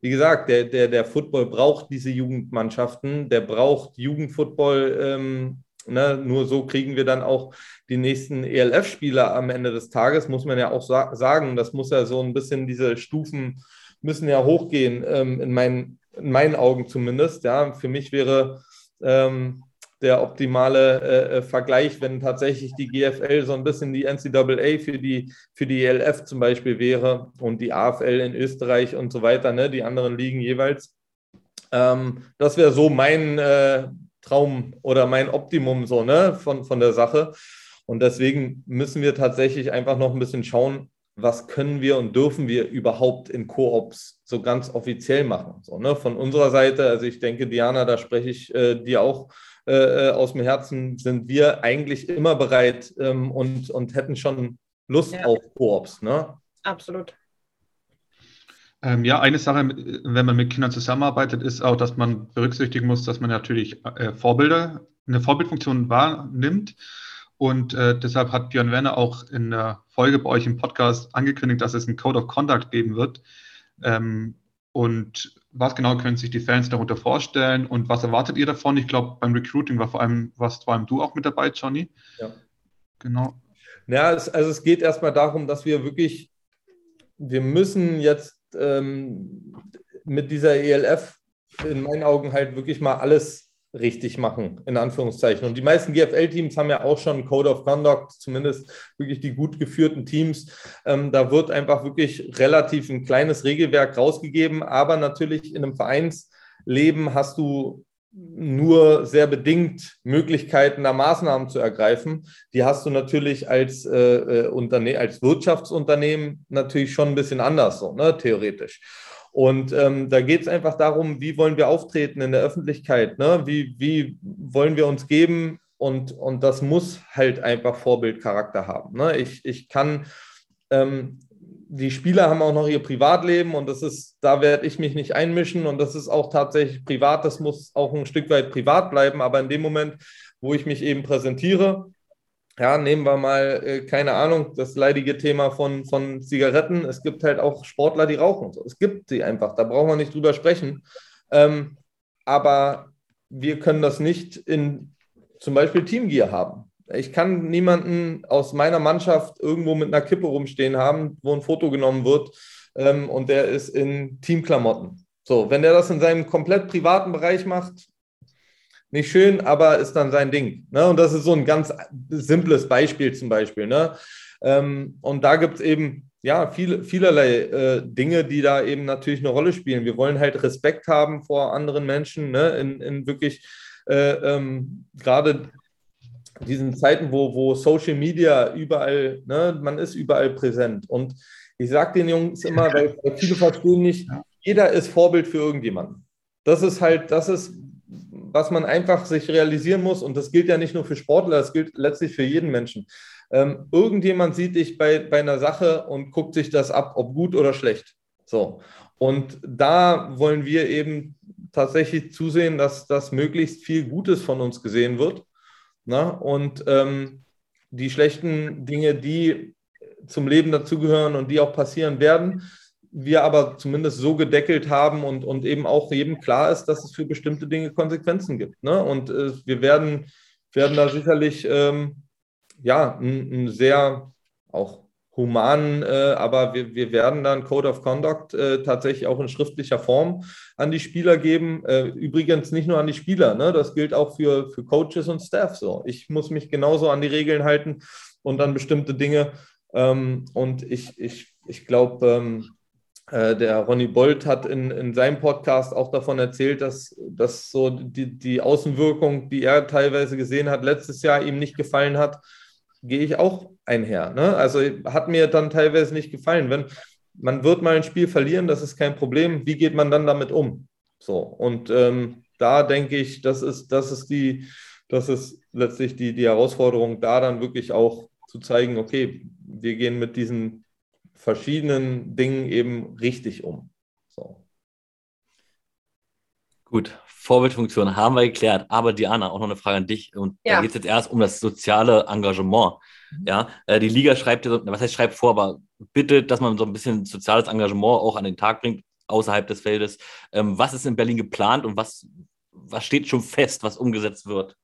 wie gesagt, der, der, der Football braucht diese Jugendmannschaften, der braucht Jugendfootball. Ähm, ne? Nur so kriegen wir dann auch die nächsten ELF-Spieler am Ende des Tages, muss man ja auch sa sagen. Das muss ja so ein bisschen, diese Stufen müssen ja hochgehen, ähm, in, meinen, in meinen Augen zumindest. Ja, für mich wäre ähm, der optimale äh, äh Vergleich, wenn tatsächlich die GFL so ein bisschen die NCAA für die, für die ELF zum Beispiel wäre und die AFL in Österreich und so weiter, ne, die anderen Ligen jeweils. Ähm, das wäre so mein äh, Traum oder mein Optimum so, ne, von, von der Sache. Und deswegen müssen wir tatsächlich einfach noch ein bisschen schauen, was können wir und dürfen wir überhaupt in Koops so ganz offiziell machen. So, ne? Von unserer Seite, also ich denke, Diana, da spreche ich äh, dir auch äh, äh, aus dem Herzen sind wir eigentlich immer bereit ähm, und, und hätten schon Lust ja. auf Koops. Ne? Absolut. Ähm, ja, eine Sache, wenn man mit Kindern zusammenarbeitet, ist auch, dass man berücksichtigen muss, dass man natürlich äh, Vorbilder, eine Vorbildfunktion wahrnimmt. Und äh, deshalb hat Björn Werner auch in der Folge bei euch im Podcast angekündigt, dass es einen Code of Conduct geben wird. Ähm, und was genau können sich die Fans darunter vorstellen und was erwartet ihr davon? Ich glaube, beim Recruiting war vor allem, warst vor allem du auch mit dabei, Johnny. Ja. Genau. Ja, es, also es geht erstmal darum, dass wir wirklich, wir müssen jetzt ähm, mit dieser ELF in meinen Augen halt wirklich mal alles richtig machen, in Anführungszeichen. Und die meisten GFL-Teams haben ja auch schon Code of Conduct, zumindest wirklich die gut geführten Teams. Ähm, da wird einfach wirklich relativ ein kleines Regelwerk rausgegeben, aber natürlich in einem Vereinsleben hast du nur sehr bedingt Möglichkeiten, da Maßnahmen zu ergreifen. Die hast du natürlich als, äh, äh Unterne als Wirtschaftsunternehmen natürlich schon ein bisschen anders, so, ne, theoretisch. Und ähm, da geht es einfach darum, wie wollen wir auftreten in der Öffentlichkeit, ne? wie, wie wollen wir uns geben und, und das muss halt einfach Vorbildcharakter haben. Ne? Ich, ich kann, ähm, die Spieler haben auch noch ihr Privatleben und das ist, da werde ich mich nicht einmischen und das ist auch tatsächlich privat, das muss auch ein Stück weit privat bleiben, aber in dem Moment, wo ich mich eben präsentiere, ja, nehmen wir mal, äh, keine Ahnung, das leidige Thema von, von Zigaretten. Es gibt halt auch Sportler, die rauchen. Es gibt sie einfach, da brauchen wir nicht drüber sprechen. Ähm, aber wir können das nicht in zum Beispiel Teamgear haben. Ich kann niemanden aus meiner Mannschaft irgendwo mit einer Kippe rumstehen haben, wo ein Foto genommen wird ähm, und der ist in Teamklamotten. So, wenn der das in seinem komplett privaten Bereich macht, nicht schön, aber ist dann sein Ding. Ne? Und das ist so ein ganz simples Beispiel zum Beispiel. Ne? Ähm, und da gibt es eben ja viele, vielerlei äh, Dinge, die da eben natürlich eine Rolle spielen. Wir wollen halt Respekt haben vor anderen Menschen, ne? in, in wirklich äh, ähm, gerade diesen Zeiten, wo, wo Social Media überall, ne? man ist überall präsent. Und ich sage den Jungs immer, weil viele verstehen nicht, jeder ist Vorbild für irgendjemanden. Das ist halt, das ist was man einfach sich realisieren muss, und das gilt ja nicht nur für Sportler, das gilt letztlich für jeden Menschen. Ähm, irgendjemand sieht dich bei, bei einer Sache und guckt sich das ab, ob gut oder schlecht. So. Und da wollen wir eben tatsächlich zusehen, dass das möglichst viel Gutes von uns gesehen wird. Na? Und ähm, die schlechten Dinge, die zum Leben dazugehören und die auch passieren werden, wir aber zumindest so gedeckelt haben und, und eben auch jedem klar ist, dass es für bestimmte Dinge Konsequenzen gibt. Ne? Und äh, wir werden, werden da sicherlich ähm, ja, ein, ein, sehr auch human, äh, aber wir, wir werden dann Code of Conduct äh, tatsächlich auch in schriftlicher Form an die Spieler geben. Äh, übrigens nicht nur an die Spieler, ne? das gilt auch für, für Coaches und Staff so. Ich muss mich genauso an die Regeln halten und an bestimmte Dinge. Ähm, und ich, ich, ich glaube, ähm, äh, der Ronny Bolt hat in, in seinem Podcast auch davon erzählt, dass, dass so die, die Außenwirkung, die er teilweise gesehen hat, letztes Jahr ihm nicht gefallen hat gehe ich auch einher. Ne? Also hat mir dann teilweise nicht gefallen. Wenn man wird mal ein Spiel verlieren, das ist kein Problem. Wie geht man dann damit um? So und ähm, da denke ich, das ist das ist die das ist letztlich die die Herausforderung, da dann wirklich auch zu zeigen, okay, wir gehen mit diesen verschiedenen Dingen eben richtig um. So. Gut, Vorbildfunktion haben wir geklärt. Aber Diana, auch noch eine Frage an dich. Und ja. da geht es jetzt erst um das soziale Engagement. Mhm. Ja, äh, die Liga schreibt, was heißt schreibt vor, aber bitte, dass man so ein bisschen soziales Engagement auch an den Tag bringt, außerhalb des Feldes. Ähm, was ist in Berlin geplant und was, was steht schon fest, was umgesetzt wird?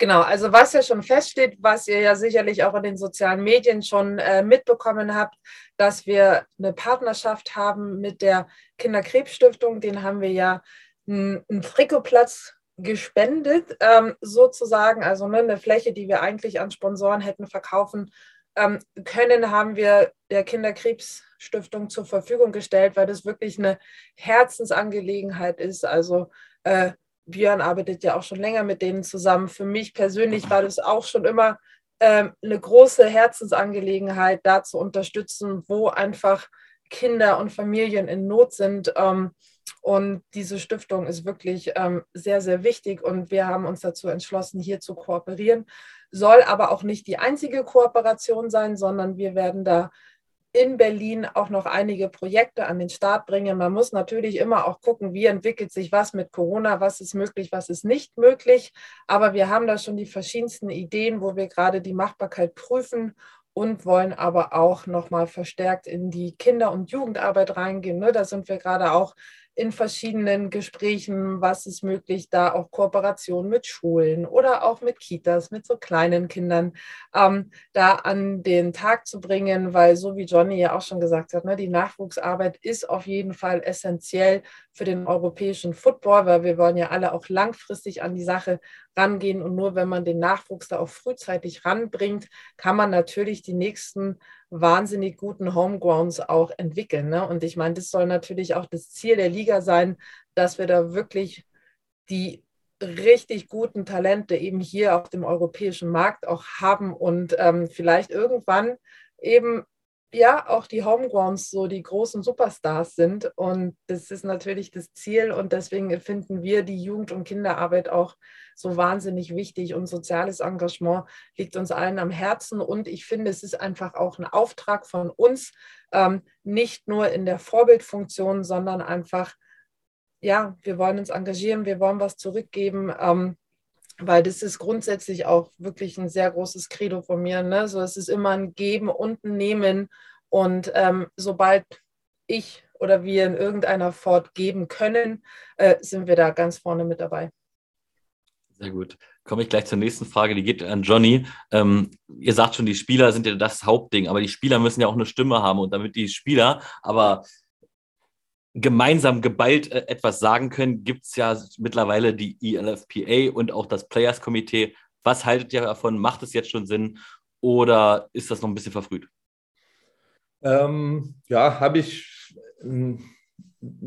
Genau, also was ja schon feststeht, was ihr ja sicherlich auch in den sozialen Medien schon äh, mitbekommen habt, dass wir eine Partnerschaft haben mit der Kinderkrebsstiftung. Den haben wir ja einen Trikotplatz gespendet, ähm, sozusagen, also ne, eine Fläche, die wir eigentlich an Sponsoren hätten verkaufen ähm, können, haben wir der Kinderkrebsstiftung zur Verfügung gestellt, weil das wirklich eine Herzensangelegenheit ist. Also äh, Björn arbeitet ja auch schon länger mit denen zusammen. Für mich persönlich war das auch schon immer ähm, eine große Herzensangelegenheit, da zu unterstützen, wo einfach Kinder und Familien in Not sind. Ähm, und diese Stiftung ist wirklich ähm, sehr, sehr wichtig und wir haben uns dazu entschlossen, hier zu kooperieren. Soll aber auch nicht die einzige Kooperation sein, sondern wir werden da in Berlin auch noch einige Projekte an den Start bringen. Man muss natürlich immer auch gucken, wie entwickelt sich was mit Corona, was ist möglich, was ist nicht möglich. Aber wir haben da schon die verschiedensten Ideen, wo wir gerade die Machbarkeit prüfen und wollen aber auch nochmal verstärkt in die Kinder- und Jugendarbeit reingehen. Ne? Da sind wir gerade auch in verschiedenen Gesprächen, was ist möglich, da auch Kooperation mit Schulen oder auch mit Kitas, mit so kleinen Kindern, ähm, da an den Tag zu bringen, weil so wie Johnny ja auch schon gesagt hat, ne, die Nachwuchsarbeit ist auf jeden Fall essentiell für den europäischen Football, weil wir wollen ja alle auch langfristig an die Sache rangehen und nur wenn man den Nachwuchs da auch frühzeitig ranbringt, kann man natürlich die nächsten wahnsinnig guten Homegrounds auch entwickeln. Ne? Und ich meine, das soll natürlich auch das Ziel der Liga sein, dass wir da wirklich die richtig guten Talente eben hier auf dem europäischen Markt auch haben und ähm, vielleicht irgendwann eben ja auch die Homegrounds so die großen Superstars sind. Und das ist natürlich das Ziel. Und deswegen finden wir die Jugend- und Kinderarbeit auch so wahnsinnig wichtig. Und soziales Engagement liegt uns allen am Herzen. Und ich finde, es ist einfach auch ein Auftrag von uns, ähm, nicht nur in der Vorbildfunktion, sondern einfach, ja, wir wollen uns engagieren, wir wollen was zurückgeben. Ähm, weil das ist grundsätzlich auch wirklich ein sehr großes Credo von mir. Ne? So, es ist immer ein Geben und ein Nehmen. Und ähm, sobald ich oder wir in irgendeiner Fort geben können, äh, sind wir da ganz vorne mit dabei. Sehr gut. Komme ich gleich zur nächsten Frage, die geht an Johnny. Ähm, ihr sagt schon, die Spieler sind ja das Hauptding, aber die Spieler müssen ja auch eine Stimme haben. Und damit die Spieler aber gemeinsam geballt äh, etwas sagen können, gibt es ja mittlerweile die ELFPA und auch das Players Komitee. Was haltet ihr davon? Macht es jetzt schon Sinn oder ist das noch ein bisschen verfrüht? Ähm, ja, habe ich hm,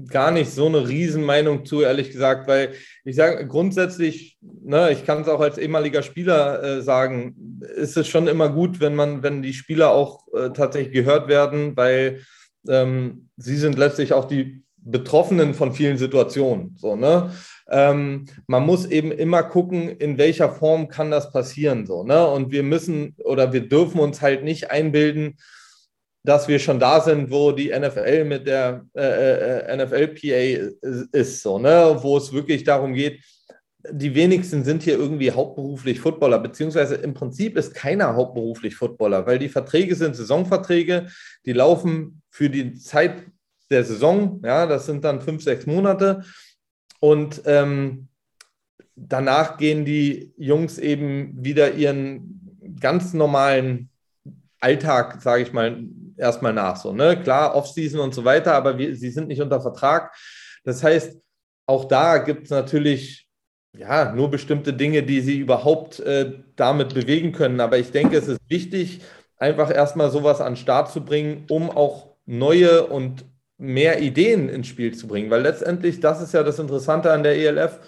gar nicht so eine Riesenmeinung zu, ehrlich gesagt, weil ich sage grundsätzlich, ne, ich kann es auch als ehemaliger Spieler äh, sagen, ist es schon immer gut, wenn man, wenn die Spieler auch äh, tatsächlich gehört werden, weil ähm, sie sind letztlich auch die Betroffenen von vielen Situationen. So, ne? Ähm, man muss eben immer gucken, in welcher Form kann das passieren. So, ne? Und wir müssen oder wir dürfen uns halt nicht einbilden, dass wir schon da sind, wo die NFL mit der äh, äh NFLPA ist, so, ne? wo es wirklich darum geht, die wenigsten sind hier irgendwie hauptberuflich Footballer, beziehungsweise im Prinzip ist keiner hauptberuflich Footballer, weil die Verträge sind Saisonverträge, die laufen für die Zeit der Saison, ja, das sind dann fünf, sechs Monate. Und ähm, danach gehen die Jungs eben wieder ihren ganz normalen Alltag, sage ich mal, erstmal nach. So, ne? Klar, Offseason und so weiter, aber wir, sie sind nicht unter Vertrag. Das heißt, auch da gibt es natürlich ja, nur bestimmte Dinge, die sie überhaupt äh, damit bewegen können. Aber ich denke, es ist wichtig, einfach erstmal sowas an den Start zu bringen, um auch neue und mehr Ideen ins Spiel zu bringen. Weil letztendlich, das ist ja das Interessante an der ELF,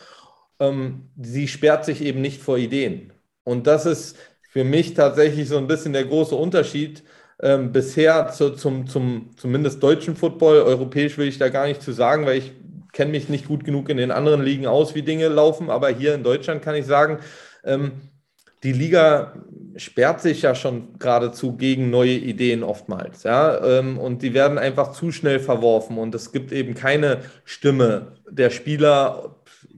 ähm, sie sperrt sich eben nicht vor Ideen. Und das ist für mich tatsächlich so ein bisschen der große Unterschied ähm, bisher zu, zum, zum zumindest deutschen Football. Europäisch will ich da gar nicht zu sagen, weil ich kenne mich nicht gut genug in den anderen Ligen aus, wie Dinge laufen. Aber hier in Deutschland kann ich sagen, ähm, die Liga sperrt sich ja schon geradezu gegen neue Ideen oftmals. Ja? Ähm, und die werden einfach zu schnell verworfen und es gibt eben keine Stimme der Spieler,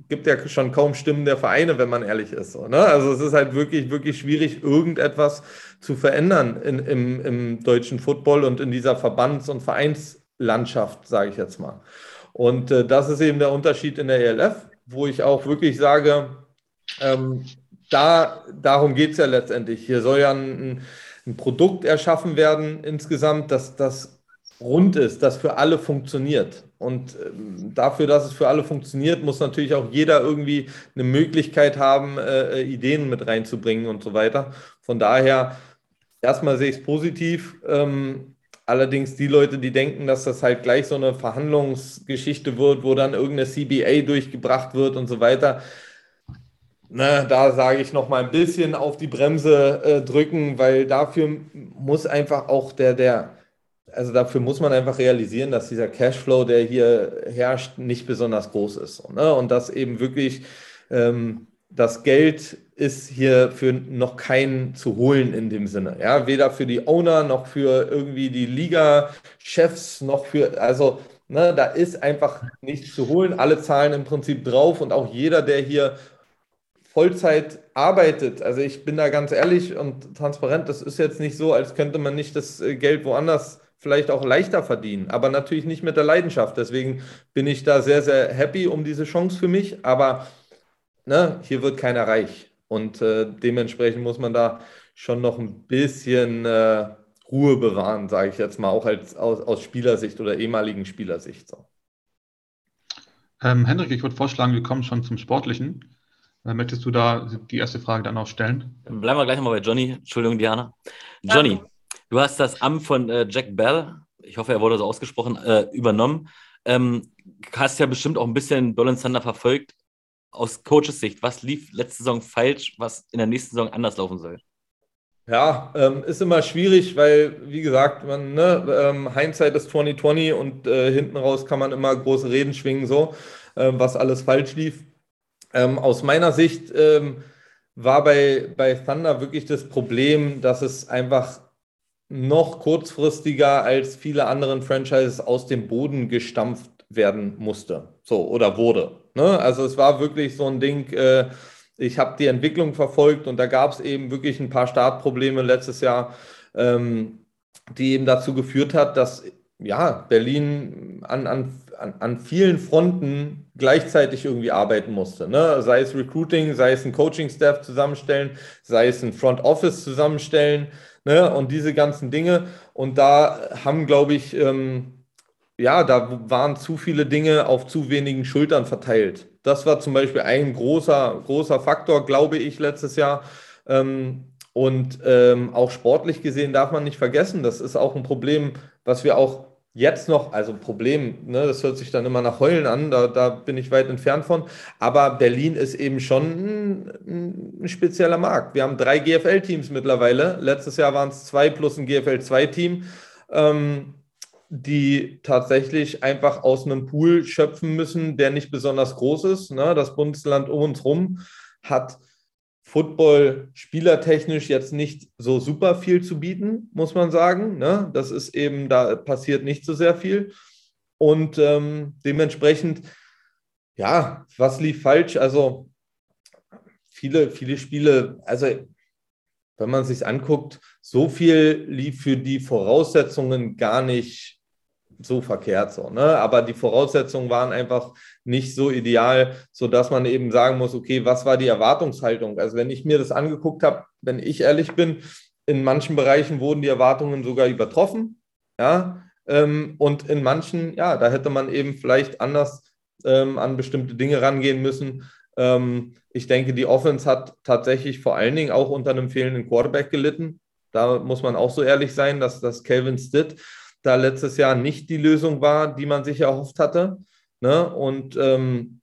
gibt ja schon kaum Stimmen der Vereine, wenn man ehrlich ist. So, ne? Also es ist halt wirklich, wirklich schwierig, irgendetwas zu verändern in, im, im deutschen Football und in dieser Verbands- und Vereinslandschaft, sage ich jetzt mal. Und äh, das ist eben der Unterschied in der ELF, wo ich auch wirklich sage, ähm, da, darum geht es ja letztendlich. Hier soll ja ein, ein Produkt erschaffen werden insgesamt, dass das rund ist, das für alle funktioniert. Und ähm, dafür, dass es für alle funktioniert, muss natürlich auch jeder irgendwie eine Möglichkeit haben, äh, Ideen mit reinzubringen und so weiter. Von daher, erstmal sehe ich es positiv. Ähm, allerdings die Leute, die denken, dass das halt gleich so eine Verhandlungsgeschichte wird, wo dann irgendeine CBA durchgebracht wird und so weiter, Ne, da sage ich noch mal ein bisschen auf die Bremse äh, drücken, weil dafür muss einfach auch der, der, also dafür muss man einfach realisieren, dass dieser Cashflow, der hier herrscht, nicht besonders groß ist. Ne? Und dass eben wirklich ähm, das Geld ist hier für noch keinen zu holen in dem Sinne. Ja, weder für die Owner noch für irgendwie die Liga-Chefs noch für, also ne, da ist einfach nichts zu holen. Alle zahlen im Prinzip drauf und auch jeder, der hier Vollzeit arbeitet, also ich bin da ganz ehrlich und transparent, das ist jetzt nicht so, als könnte man nicht das äh, Geld woanders vielleicht auch leichter verdienen, aber natürlich nicht mit der Leidenschaft. Deswegen bin ich da sehr, sehr happy um diese Chance für mich, aber ne, hier wird keiner reich und äh, dementsprechend muss man da schon noch ein bisschen äh, Ruhe bewahren, sage ich jetzt mal, auch als, aus, aus Spielersicht oder ehemaligen Spielersicht. So. Ähm, Hendrik, ich würde vorschlagen, wir kommen schon zum Sportlichen. Möchtest du da die erste Frage dann auch stellen? Bleiben wir gleich nochmal bei Johnny. Entschuldigung, Diana. Johnny, ja. Du hast das Amt von äh, Jack Bell, ich hoffe, er wurde so ausgesprochen, äh, übernommen. Ähm, hast ja bestimmt auch ein bisschen Berlin Thunder verfolgt. Aus Coaches Sicht, was lief letzte Saison falsch, was in der nächsten Saison anders laufen soll? Ja, ähm, ist immer schwierig, weil, wie gesagt, man, ne, ähm, Hindsight ist 2020 und äh, hinten raus kann man immer große Reden schwingen, so, äh, was alles falsch lief. Ähm, aus meiner Sicht ähm, war bei, bei Thunder wirklich das Problem, dass es einfach noch kurzfristiger als viele anderen Franchises aus dem Boden gestampft werden musste. So, oder wurde. Ne? Also es war wirklich so ein Ding, äh, ich habe die Entwicklung verfolgt und da gab es eben wirklich ein paar Startprobleme letztes Jahr, ähm, die eben dazu geführt hat, dass ja, Berlin an, an, an vielen Fronten gleichzeitig irgendwie arbeiten musste. Ne? Sei es Recruiting, sei es ein Coaching-Staff zusammenstellen, sei es ein Front Office zusammenstellen ne? und diese ganzen Dinge. Und da haben, glaube ich, ähm, ja, da waren zu viele Dinge auf zu wenigen Schultern verteilt. Das war zum Beispiel ein großer, großer Faktor, glaube ich, letztes Jahr. Ähm, und ähm, auch sportlich gesehen darf man nicht vergessen, das ist auch ein Problem, was wir auch jetzt noch, also Problem, ne, das hört sich dann immer nach Heulen an, da, da bin ich weit entfernt von. Aber Berlin ist eben schon ein, ein spezieller Markt. Wir haben drei GFL-Teams mittlerweile. Letztes Jahr waren es zwei plus ein GFL-2-Team, ähm, die tatsächlich einfach aus einem Pool schöpfen müssen, der nicht besonders groß ist. Ne? Das Bundesland um uns rum hat Football spielertechnisch jetzt nicht so super viel zu bieten, muss man sagen. Ne? Das ist eben, da passiert nicht so sehr viel. Und ähm, dementsprechend, ja, was lief falsch? Also viele, viele Spiele, also wenn man sich anguckt, so viel lief für die Voraussetzungen gar nicht so verkehrt so, ne? Aber die Voraussetzungen waren einfach nicht so ideal, sodass man eben sagen muss, okay, was war die Erwartungshaltung? Also wenn ich mir das angeguckt habe, wenn ich ehrlich bin, in manchen Bereichen wurden die Erwartungen sogar übertroffen. Ja, ähm, und in manchen, ja, da hätte man eben vielleicht anders ähm, an bestimmte Dinge rangehen müssen. Ähm, ich denke, die Offense hat tatsächlich vor allen Dingen auch unter einem fehlenden Quarterback gelitten. Da muss man auch so ehrlich sein, dass das Calvin Stitt da letztes Jahr nicht die Lösung war, die man sich erhofft hatte. Ne? Und ähm,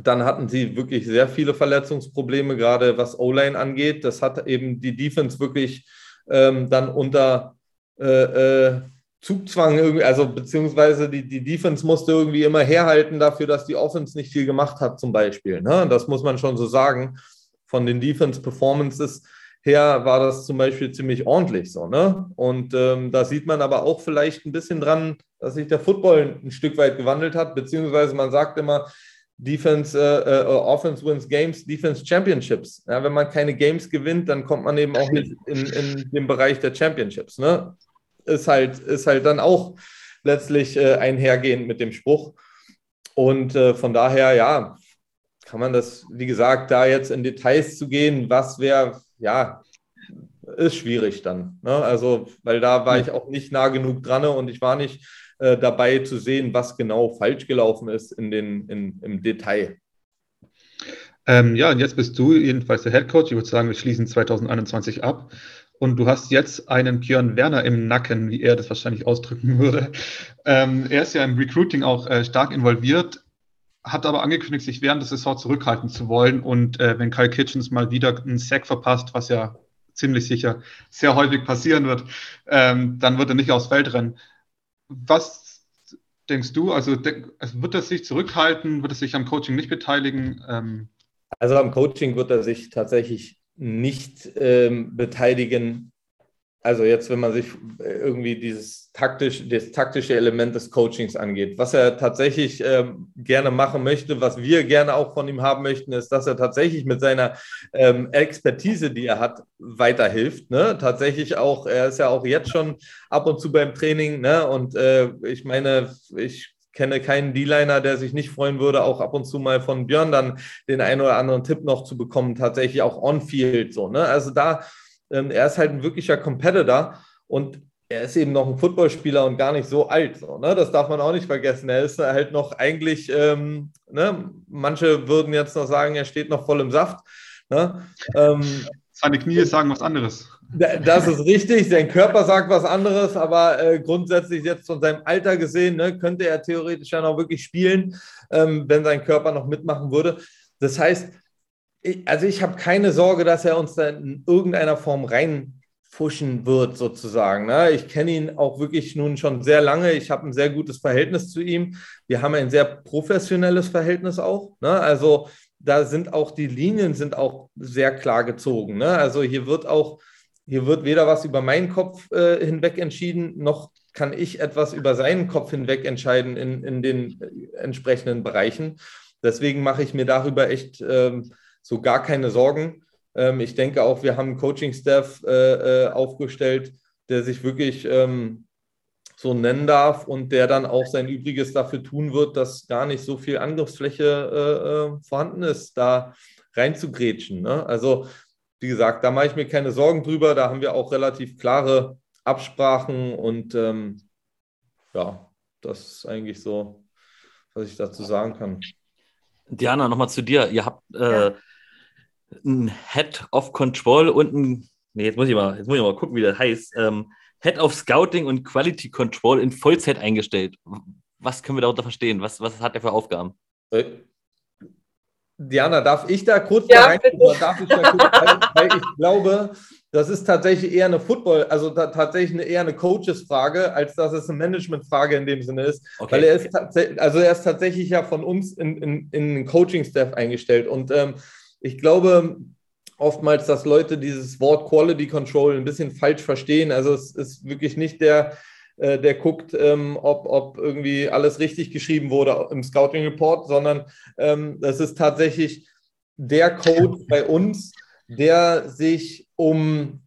dann hatten sie wirklich sehr viele Verletzungsprobleme, gerade was O-Line angeht. Das hat eben die Defense wirklich ähm, dann unter äh, äh, Zugzwang irgendwie, also beziehungsweise die, die Defense musste irgendwie immer herhalten dafür, dass die Offense nicht viel gemacht hat, zum Beispiel. Ne? Das muss man schon so sagen. Von den Defense-Performances her war das zum Beispiel ziemlich ordentlich so. Ne? Und ähm, da sieht man aber auch vielleicht ein bisschen dran, dass sich der Football ein Stück weit gewandelt hat, beziehungsweise man sagt immer, Defense, äh, äh, Offense wins Games, Defense Championships. Ja, wenn man keine Games gewinnt, dann kommt man eben auch nicht in, in den Bereich der Championships. Ne? ist halt, ist halt dann auch letztlich äh, einhergehend mit dem Spruch. Und äh, von daher, ja, kann man das, wie gesagt, da jetzt in Details zu gehen, was wäre, ja, ist schwierig dann. Ne? Also, weil da war ich auch nicht nah genug dran und ich war nicht äh, dabei zu sehen, was genau falsch gelaufen ist in den, in, im Detail. Ähm, ja, und jetzt bist du jedenfalls der Head Coach. Ich würde sagen, wir schließen 2021 ab. Und du hast jetzt einen Björn Werner im Nacken, wie er das wahrscheinlich ausdrücken würde. Ähm, er ist ja im Recruiting auch äh, stark involviert, hat aber angekündigt, sich während der Saison zurückhalten zu wollen. Und äh, wenn Kyle Kitchens mal wieder einen Sack verpasst, was ja ziemlich sicher sehr häufig passieren wird, ähm, dann wird er nicht aufs Feld rennen. Was denkst du? Also, denk, also wird er sich zurückhalten? Wird er sich am Coaching nicht beteiligen? Ähm, also am Coaching wird er sich tatsächlich nicht ähm, beteiligen. Also jetzt, wenn man sich irgendwie dieses taktisch, das taktische Element des Coachings angeht, was er tatsächlich ähm, gerne machen möchte, was wir gerne auch von ihm haben möchten, ist, dass er tatsächlich mit seiner ähm, Expertise, die er hat, weiterhilft. Ne? Tatsächlich auch, er ist ja auch jetzt schon ab und zu beim Training. Ne? Und äh, ich meine, ich kenne keinen D-Liner, der sich nicht freuen würde, auch ab und zu mal von Björn dann den einen oder anderen Tipp noch zu bekommen, tatsächlich auch on-field so. Ne? Also da, er ist halt ein wirklicher Competitor und er ist eben noch ein Footballspieler und gar nicht so alt. So, ne? Das darf man auch nicht vergessen. Er ist halt noch eigentlich, ähm, ne? manche würden jetzt noch sagen, er steht noch voll im Saft. Ne? Ähm, Seine Knie sagen was anderes. Das ist richtig, sein Körper sagt was anderes, aber äh, grundsätzlich jetzt von seinem Alter gesehen, ne, könnte er theoretisch ja noch wirklich spielen, ähm, wenn sein Körper noch mitmachen würde. Das heißt, ich, also ich habe keine Sorge, dass er uns da in irgendeiner Form reinfuschen wird, sozusagen. Ne? Ich kenne ihn auch wirklich nun schon sehr lange. Ich habe ein sehr gutes Verhältnis zu ihm. Wir haben ein sehr professionelles Verhältnis auch. Ne? Also da sind auch die Linien sind auch sehr klar gezogen. Ne? Also hier wird auch hier wird weder was über meinen Kopf äh, hinweg entschieden, noch kann ich etwas über seinen Kopf hinweg entscheiden in, in den äh, entsprechenden Bereichen. Deswegen mache ich mir darüber echt ähm, so gar keine Sorgen. Ähm, ich denke auch, wir haben einen Coaching-Staff äh, äh, aufgestellt, der sich wirklich ähm, so nennen darf und der dann auch sein Übriges dafür tun wird, dass gar nicht so viel Angriffsfläche äh, äh vorhanden ist, da reinzugrätschen. Ne? Also wie gesagt, da mache ich mir keine Sorgen drüber. Da haben wir auch relativ klare Absprachen und ähm, ja, das ist eigentlich so, was ich dazu sagen kann. Diana, nochmal zu dir. Ihr habt äh, ja. Ein Head of Control und ein, nee, jetzt muss ich mal, jetzt muss ich mal gucken, wie das heißt. Ähm, Head of Scouting und Quality Control in Vollzeit eingestellt. Was können wir darunter verstehen? Was, was hat er für Aufgaben? Äh, Diana, darf ich da kurz ja, rein? Darf ich da kurz rein? Weil ich glaube, das ist tatsächlich eher eine Football, also tatsächlich eine, eher eine Coaches-Frage, als dass es eine Management-Frage in dem Sinne ist. Okay. Weil er ist tatsächlich, also er ist tatsächlich ja von uns in, in, in den Coaching-Staff eingestellt. Und ähm, ich glaube oftmals, dass Leute dieses Wort Quality Control ein bisschen falsch verstehen. Also es ist wirklich nicht der äh, der guckt, ähm, ob, ob irgendwie alles richtig geschrieben wurde im Scouting Report, sondern ähm, das ist tatsächlich der Code bei uns, der sich um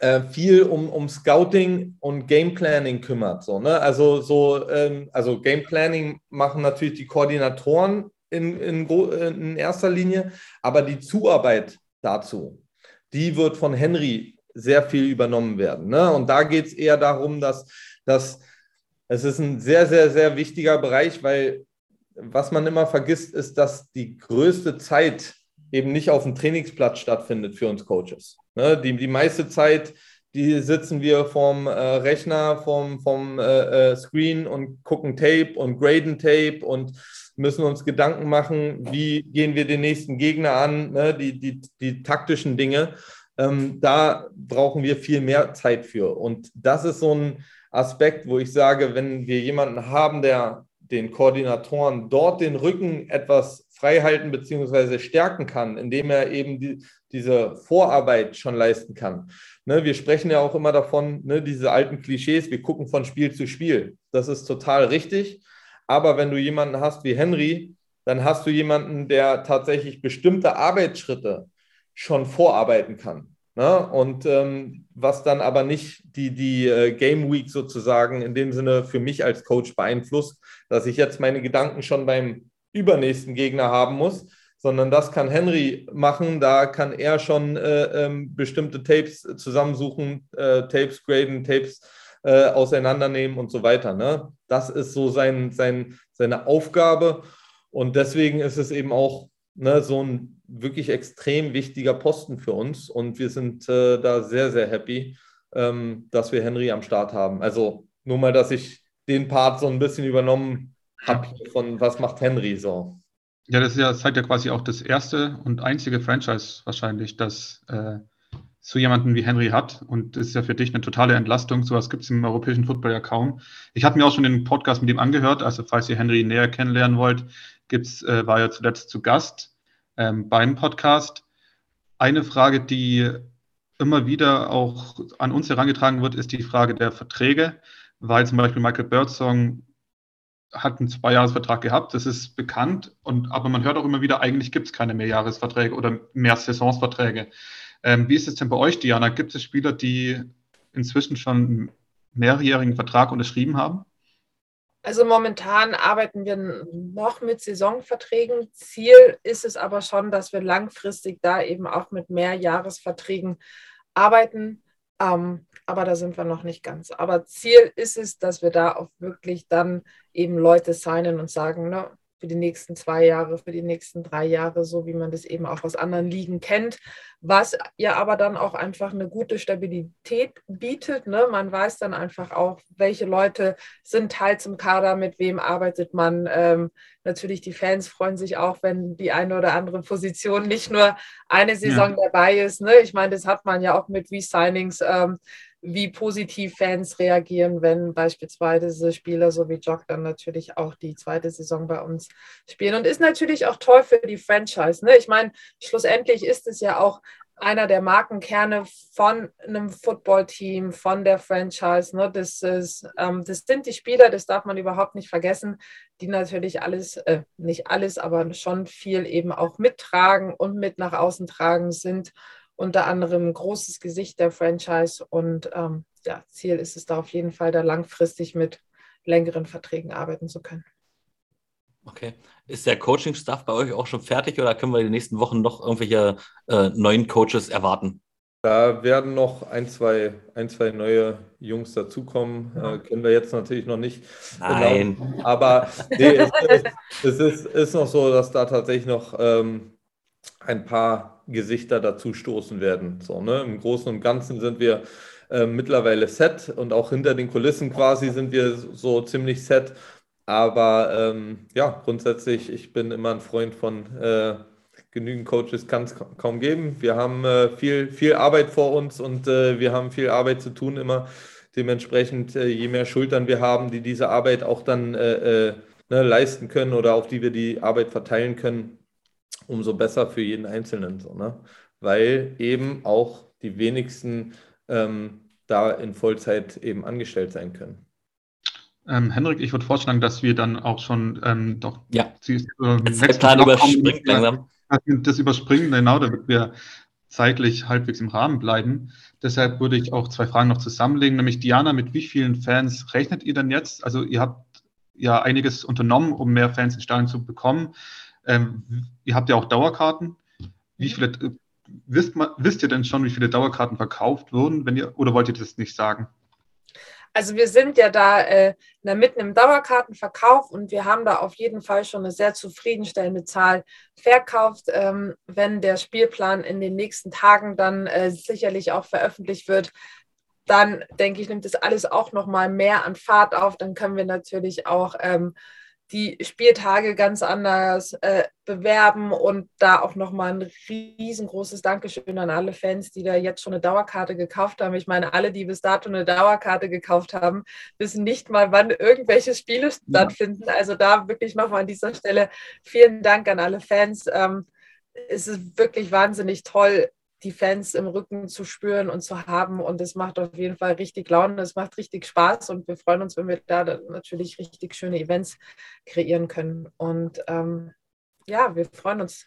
äh, viel um, um Scouting und Game Planning kümmert. So, ne? Also so, ähm, also Game Planning machen natürlich die Koordinatoren in, in, in erster Linie, aber die Zuarbeit dazu, die wird von Henry sehr viel übernommen werden. Ne? Und da geht es eher darum, dass, dass es ist ein sehr, sehr, sehr wichtiger Bereich, weil was man immer vergisst, ist, dass die größte Zeit eben nicht auf dem Trainingsplatz stattfindet für uns Coaches. Ne? Die, die meiste Zeit, die sitzen wir vom äh, Rechner, vom, vom äh, äh, Screen und gucken Tape und graden Tape und müssen uns Gedanken machen, wie gehen wir den nächsten Gegner an, ne? die, die, die taktischen Dinge. Ähm, da brauchen wir viel mehr Zeit für. Und das ist so ein Aspekt, wo ich sage, wenn wir jemanden haben, der den Koordinatoren dort den Rücken etwas freihalten bzw. stärken kann, indem er eben die, diese Vorarbeit schon leisten kann. Ne, wir sprechen ja auch immer davon, ne, diese alten Klischees, wir gucken von Spiel zu Spiel. Das ist total richtig. Aber wenn du jemanden hast wie Henry, dann hast du jemanden, der tatsächlich bestimmte Arbeitsschritte schon vorarbeiten kann. Ne? Und ähm, was dann aber nicht die, die äh, Game Week sozusagen in dem Sinne für mich als Coach beeinflusst, dass ich jetzt meine Gedanken schon beim übernächsten Gegner haben muss, sondern das kann Henry machen. Da kann er schon äh, ähm, bestimmte Tapes zusammensuchen, äh, Tapes graden, Tapes äh, auseinandernehmen und so weiter. Ne? Das ist so sein, sein, seine Aufgabe. Und deswegen ist es eben auch ne, so ein wirklich extrem wichtiger Posten für uns und wir sind äh, da sehr, sehr happy, ähm, dass wir Henry am Start haben. Also nur mal, dass ich den Part so ein bisschen übernommen habe von was macht Henry so. Ja, das ist ja, seid ja quasi auch das erste und einzige Franchise wahrscheinlich, das äh, so jemanden wie Henry hat. Und das ist ja für dich eine totale Entlastung. Sowas gibt es im europäischen Football ja kaum. Ich habe mir auch schon den Podcast mit ihm angehört. Also falls ihr Henry näher kennenlernen wollt, gibt's, äh, war er zuletzt zu Gast ähm, beim Podcast. Eine Frage, die immer wieder auch an uns herangetragen wird, ist die Frage der Verträge, weil zum Beispiel Michael Birdsong hat einen Zweijahresvertrag gehabt, das ist bekannt, und, aber man hört auch immer wieder, eigentlich gibt es keine Mehrjahresverträge oder mehr Saisonsverträge. Ähm, wie ist es denn bei euch, Diana? Gibt es Spieler, die inzwischen schon einen mehrjährigen Vertrag unterschrieben haben? Also momentan arbeiten wir noch mit Saisonverträgen. Ziel ist es aber schon, dass wir langfristig da eben auch mit Mehrjahresverträgen arbeiten. Ähm, aber da sind wir noch nicht ganz. Aber Ziel ist es, dass wir da auch wirklich dann eben Leute signen und sagen, ne, für die nächsten zwei Jahre, für die nächsten drei Jahre, so wie man das eben auch aus anderen Ligen kennt, was ja aber dann auch einfach eine gute Stabilität bietet. Ne? Man weiß dann einfach auch, welche Leute sind teils im Kader, mit wem arbeitet man. Ähm, natürlich die Fans freuen sich auch, wenn die eine oder andere Position nicht nur eine Saison ja. dabei ist. Ne? Ich meine, das hat man ja auch mit Resignings. Ähm, wie positiv Fans reagieren, wenn beispielsweise Spieler so wie Jock dann natürlich auch die zweite Saison bei uns spielen. Und ist natürlich auch toll für die Franchise. Ne? Ich meine, schlussendlich ist es ja auch einer der Markenkerne von einem Footballteam, von der Franchise. Ne? Das, ist, ähm, das sind die Spieler, das darf man überhaupt nicht vergessen, die natürlich alles, äh, nicht alles, aber schon viel eben auch mittragen und mit nach außen tragen sind unter anderem großes Gesicht der Franchise und ähm, ja, Ziel ist es da auf jeden Fall, da langfristig mit längeren Verträgen arbeiten zu können. Okay. Ist der Coaching-Staff bei euch auch schon fertig oder können wir in den nächsten Wochen noch irgendwelche äh, neuen Coaches erwarten? Da werden noch ein, zwei, ein, zwei neue Jungs dazukommen. Äh, können wir jetzt natürlich noch nicht. Nein. Genau. Aber nee, es, ist, es ist, ist, noch so, dass da tatsächlich noch ähm, ein paar Gesichter dazu stoßen werden. So, ne? Im Großen und Ganzen sind wir äh, mittlerweile set und auch hinter den Kulissen quasi sind wir so ziemlich set. Aber ähm, ja, grundsätzlich, ich bin immer ein Freund von äh, genügend Coaches, kann es kaum geben. Wir haben äh, viel, viel Arbeit vor uns und äh, wir haben viel Arbeit zu tun immer. Dementsprechend, äh, je mehr Schultern wir haben, die diese Arbeit auch dann äh, ne, leisten können oder auf die wir die Arbeit verteilen können, umso besser für jeden Einzelnen. So, ne? Weil eben auch die wenigsten ähm, da in Vollzeit eben angestellt sein können. Ähm, Henrik, ich würde vorschlagen, dass wir dann auch schon ähm, doch ja. die, äh, Plan überspringt langsam. Das überspringen, genau, damit wir zeitlich halbwegs im Rahmen bleiben. Deshalb würde ich auch zwei Fragen noch zusammenlegen, nämlich Diana, mit wie vielen Fans rechnet ihr denn jetzt? Also ihr habt ja einiges unternommen, um mehr Fans in Stadion zu bekommen. Ähm, ihr habt ja auch Dauerkarten. Wie viele wisst, wisst ihr denn schon, wie viele Dauerkarten verkauft wurden, wenn ihr, oder wollt ihr das nicht sagen? Also wir sind ja da äh, mitten im Dauerkartenverkauf und wir haben da auf jeden Fall schon eine sehr zufriedenstellende Zahl verkauft. Ähm, wenn der Spielplan in den nächsten Tagen dann äh, sicherlich auch veröffentlicht wird, dann denke ich, nimmt das alles auch nochmal mehr an Fahrt auf. Dann können wir natürlich auch ähm, die Spieltage ganz anders äh, bewerben und da auch nochmal ein riesengroßes Dankeschön an alle Fans, die da jetzt schon eine Dauerkarte gekauft haben. Ich meine, alle, die bis dato eine Dauerkarte gekauft haben, wissen nicht mal, wann irgendwelche Spiele stattfinden. Also da wirklich nochmal an dieser Stelle vielen Dank an alle Fans. Ähm, es ist wirklich wahnsinnig toll, die Fans im Rücken zu spüren und zu haben. Und es macht auf jeden Fall richtig Laune, es macht richtig Spaß und wir freuen uns, wenn wir da natürlich richtig schöne Events kreieren können. Und ähm, ja, wir freuen uns.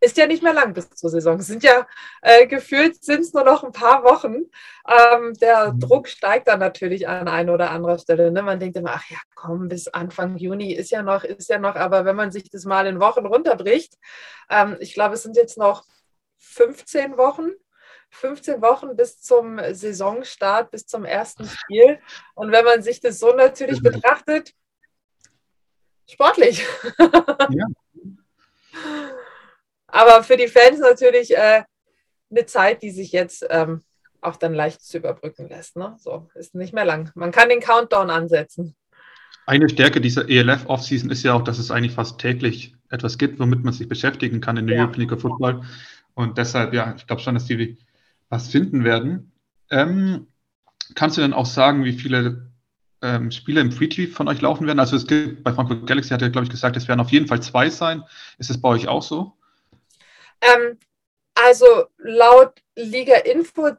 Ist ja nicht mehr lang bis zur Saison. Es sind ja äh, gefühlt sind es nur noch ein paar Wochen. Ähm, der mhm. Druck steigt dann natürlich an einer oder anderer Stelle. Ne? Man denkt immer, ach ja, komm, bis Anfang Juni ist ja noch, ist ja noch. Aber wenn man sich das mal in Wochen runterbricht, ähm, ich glaube, es sind jetzt noch 15 Wochen. 15 Wochen bis zum Saisonstart, bis zum ersten Spiel. Und wenn man sich das so natürlich mhm. betrachtet, sportlich. Ja. Aber für die Fans natürlich äh, eine Zeit, die sich jetzt ähm, auch dann leicht zu überbrücken lässt. Ne? So, ist nicht mehr lang. Man kann den Countdown ansetzen. Eine Stärke dieser ELF Offseason ist ja auch, dass es eigentlich fast täglich etwas gibt, womit man sich beschäftigen kann in der ja. European League of Football. Und deshalb, ja, ich glaube schon, dass die was finden werden. Ähm, kannst du denn auch sagen, wie viele ähm, Spiele im Free TV von euch laufen werden? Also es gibt bei Frankfurt Galaxy hat er, glaube ich, gesagt, es werden auf jeden Fall zwei sein. Ist es bei euch auch so? Ähm, also laut Liga Info,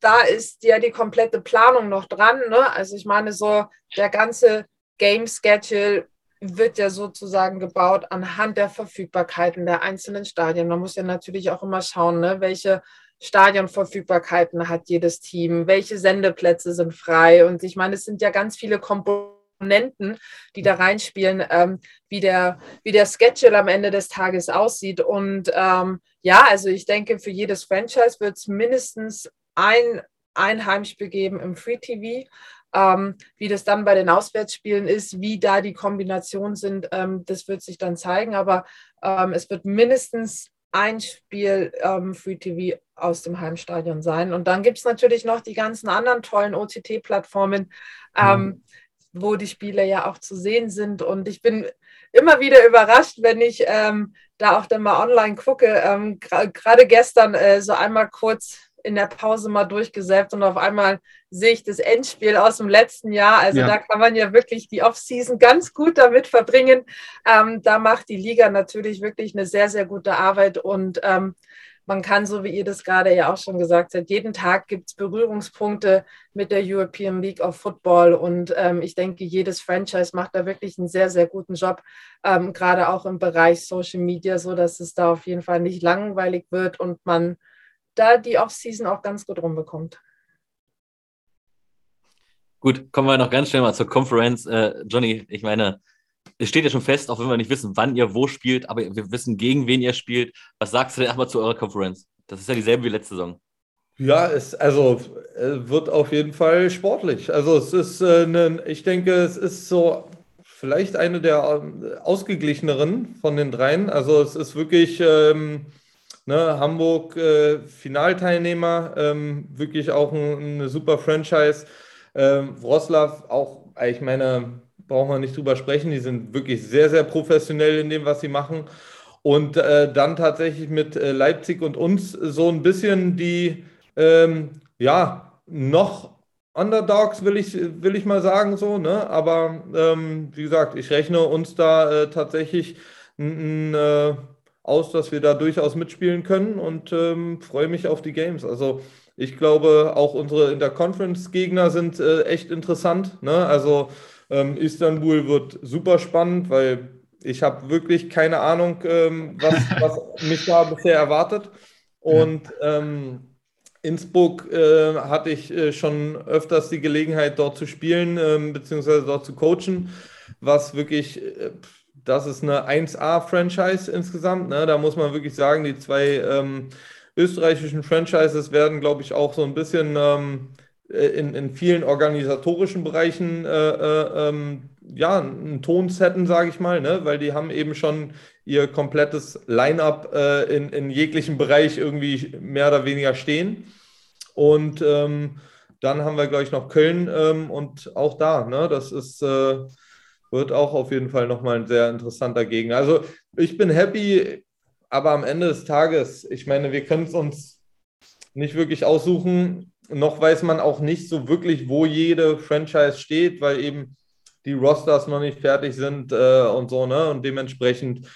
da ist ja die komplette Planung noch dran. Ne? Also ich meine, so der ganze Game Schedule wird ja sozusagen gebaut anhand der Verfügbarkeiten der einzelnen Stadien. Man muss ja natürlich auch immer schauen, ne, welche Stadionverfügbarkeiten hat jedes Team, welche Sendeplätze sind frei. Und ich meine, es sind ja ganz viele Komponenten, die da reinspielen, ähm, wie, der, wie der Schedule am Ende des Tages aussieht. Und ähm, ja, also ich denke, für jedes Franchise wird es mindestens ein, ein Heimspiel geben im Free TV. Ähm, wie das dann bei den Auswärtsspielen ist, wie da die Kombinationen sind, ähm, das wird sich dann zeigen. Aber ähm, es wird mindestens ein Spiel ähm, Free TV aus dem Heimstadion sein. Und dann gibt es natürlich noch die ganzen anderen tollen OTT-Plattformen, mhm. wo die Spiele ja auch zu sehen sind. Und ich bin immer wieder überrascht, wenn ich ähm, da auch dann mal online gucke. Ähm, Gerade gestern äh, so einmal kurz in der Pause mal durchgesäppt und auf einmal sehe ich das Endspiel aus dem letzten Jahr. Also ja. da kann man ja wirklich die Offseason ganz gut damit verbringen. Ähm, da macht die Liga natürlich wirklich eine sehr, sehr gute Arbeit und ähm, man kann, so wie ihr das gerade ja auch schon gesagt habt, jeden Tag gibt es Berührungspunkte mit der European League of Football. Und ähm, ich denke, jedes Franchise macht da wirklich einen sehr, sehr guten Job, ähm, gerade auch im Bereich Social Media, so dass es da auf jeden Fall nicht langweilig wird und man da die Offseason auch ganz gut rumbekommt. Gut, kommen wir noch ganz schnell mal zur Conference. Äh, Johnny, ich meine, es steht ja schon fest, auch wenn wir nicht wissen, wann ihr wo spielt, aber wir wissen, gegen wen ihr spielt. Was sagst du denn erstmal zu eurer Conference? Das ist ja dieselbe wie letzte Saison. Ja, es also äh, wird auf jeden Fall sportlich. Also es ist äh, ne, ich denke, es ist so vielleicht eine der äh, ausgeglicheneren von den dreien. Also es ist wirklich ähm, Ne, Hamburg äh, Finalteilnehmer, ähm, wirklich auch ein, eine super Franchise. Ähm, Wroclaw auch, ich meine, brauchen wir nicht drüber sprechen, die sind wirklich sehr, sehr professionell in dem, was sie machen. Und äh, dann tatsächlich mit äh, Leipzig und uns so ein bisschen die, ähm, ja, noch Underdogs, will ich, will ich mal sagen, so, ne? Aber ähm, wie gesagt, ich rechne uns da äh, tatsächlich ein, ein äh, aus, dass wir da durchaus mitspielen können und ähm, freue mich auf die Games. Also ich glaube, auch unsere Interconference-Gegner sind äh, echt interessant. Ne? Also ähm, Istanbul wird super spannend, weil ich habe wirklich keine Ahnung, ähm, was, was mich da bisher erwartet. Und ähm, Innsbruck äh, hatte ich äh, schon öfters die Gelegenheit, dort zu spielen, äh, beziehungsweise dort zu coachen, was wirklich äh, das ist eine 1A-Franchise insgesamt. Ne? Da muss man wirklich sagen, die zwei ähm, österreichischen Franchises werden, glaube ich, auch so ein bisschen ähm, äh, in, in vielen organisatorischen Bereichen äh, äh, ähm, ja, einen Ton setten, sage ich mal, ne? weil die haben eben schon ihr komplettes Line-up äh, in, in jeglichem Bereich irgendwie mehr oder weniger stehen. Und ähm, dann haben wir, glaube ich, noch Köln ähm, und auch da, ne? das ist, äh, wird auch auf jeden Fall nochmal ein sehr interessanter Gegner. Also ich bin happy, aber am Ende des Tages, ich meine, wir können es uns nicht wirklich aussuchen. Noch weiß man auch nicht so wirklich, wo jede Franchise steht, weil eben die Rosters noch nicht fertig sind äh, und so, ne? Und dementsprechend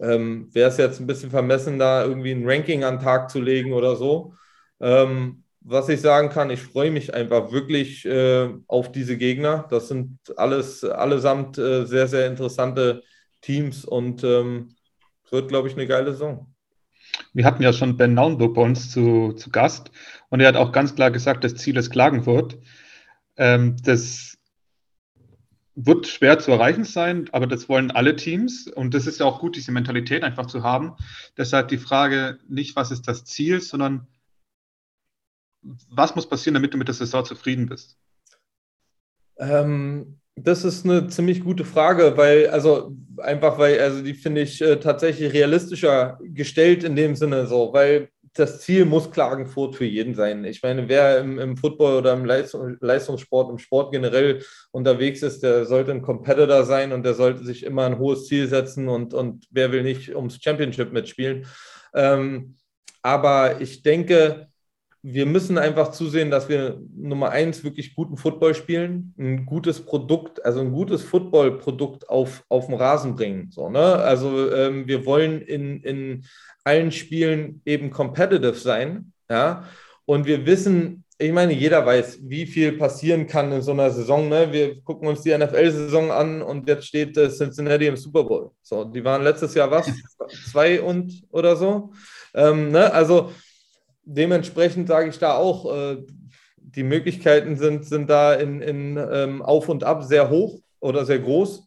ähm, wäre es jetzt ein bisschen vermessen, da irgendwie ein Ranking an den Tag zu legen oder so. Ähm, was ich sagen kann, ich freue mich einfach wirklich äh, auf diese Gegner. Das sind alles allesamt äh, sehr, sehr interessante Teams und ähm, wird, glaube ich, eine geile Saison. Wir hatten ja schon Ben Naunburg bei uns zu, zu Gast und er hat auch ganz klar gesagt, das Ziel ist Klagenfurt. Ähm, das wird schwer zu erreichen sein, aber das wollen alle Teams und das ist ja auch gut, diese Mentalität einfach zu haben. Deshalb die Frage nicht, was ist das Ziel, sondern was muss passieren, damit du mit der Saison zufrieden bist? Ähm, das ist eine ziemlich gute Frage, weil, also einfach, weil, also die finde ich äh, tatsächlich realistischer gestellt in dem Sinne so, weil das Ziel muss Klagenfurt für jeden sein. Ich meine, wer im, im Football oder im Leistung, Leistungssport, im Sport generell unterwegs ist, der sollte ein Competitor sein und der sollte sich immer ein hohes Ziel setzen und, und wer will nicht ums Championship mitspielen. Ähm, aber ich denke, wir müssen einfach zusehen, dass wir Nummer eins wirklich guten Football spielen, ein gutes Produkt, also ein gutes Football-Produkt auf, auf den Rasen bringen. So, ne? Also ähm, wir wollen in, in allen Spielen eben competitive sein. Ja? Und wir wissen, ich meine, jeder weiß, wie viel passieren kann in so einer Saison. Ne? Wir gucken uns die NFL-Saison an und jetzt steht äh, Cincinnati im Super Bowl. So, die waren letztes Jahr was? Zwei und oder so. Ähm, ne? Also dementsprechend sage ich da auch, äh, die Möglichkeiten sind, sind da in, in ähm, Auf und Ab sehr hoch oder sehr groß.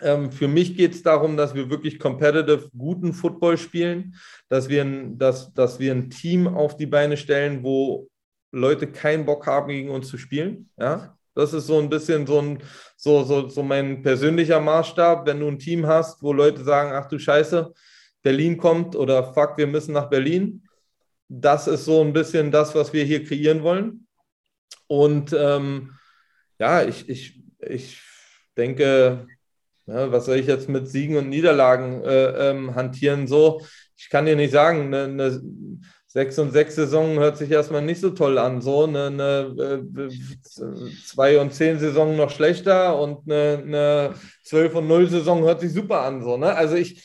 Ähm, für mich geht es darum, dass wir wirklich competitive, guten Football spielen, dass wir, ein, dass, dass wir ein Team auf die Beine stellen, wo Leute keinen Bock haben, gegen uns zu spielen. Ja? Das ist so ein bisschen so, ein, so, so, so mein persönlicher Maßstab. Wenn du ein Team hast, wo Leute sagen, ach du Scheiße, Berlin kommt oder fuck, wir müssen nach Berlin, das ist so ein bisschen das, was wir hier kreieren wollen. Und ähm, ja, ich, ich, ich denke, ja, was soll ich jetzt mit Siegen und Niederlagen äh, ähm, hantieren? So, ich kann dir nicht sagen, eine, eine 6 und 6 Saison hört sich erstmal nicht so toll an. So eine, eine äh, 2 und 10 Saison noch schlechter und eine, eine 12 und 0 Saison hört sich super an. So, ne? Also ich,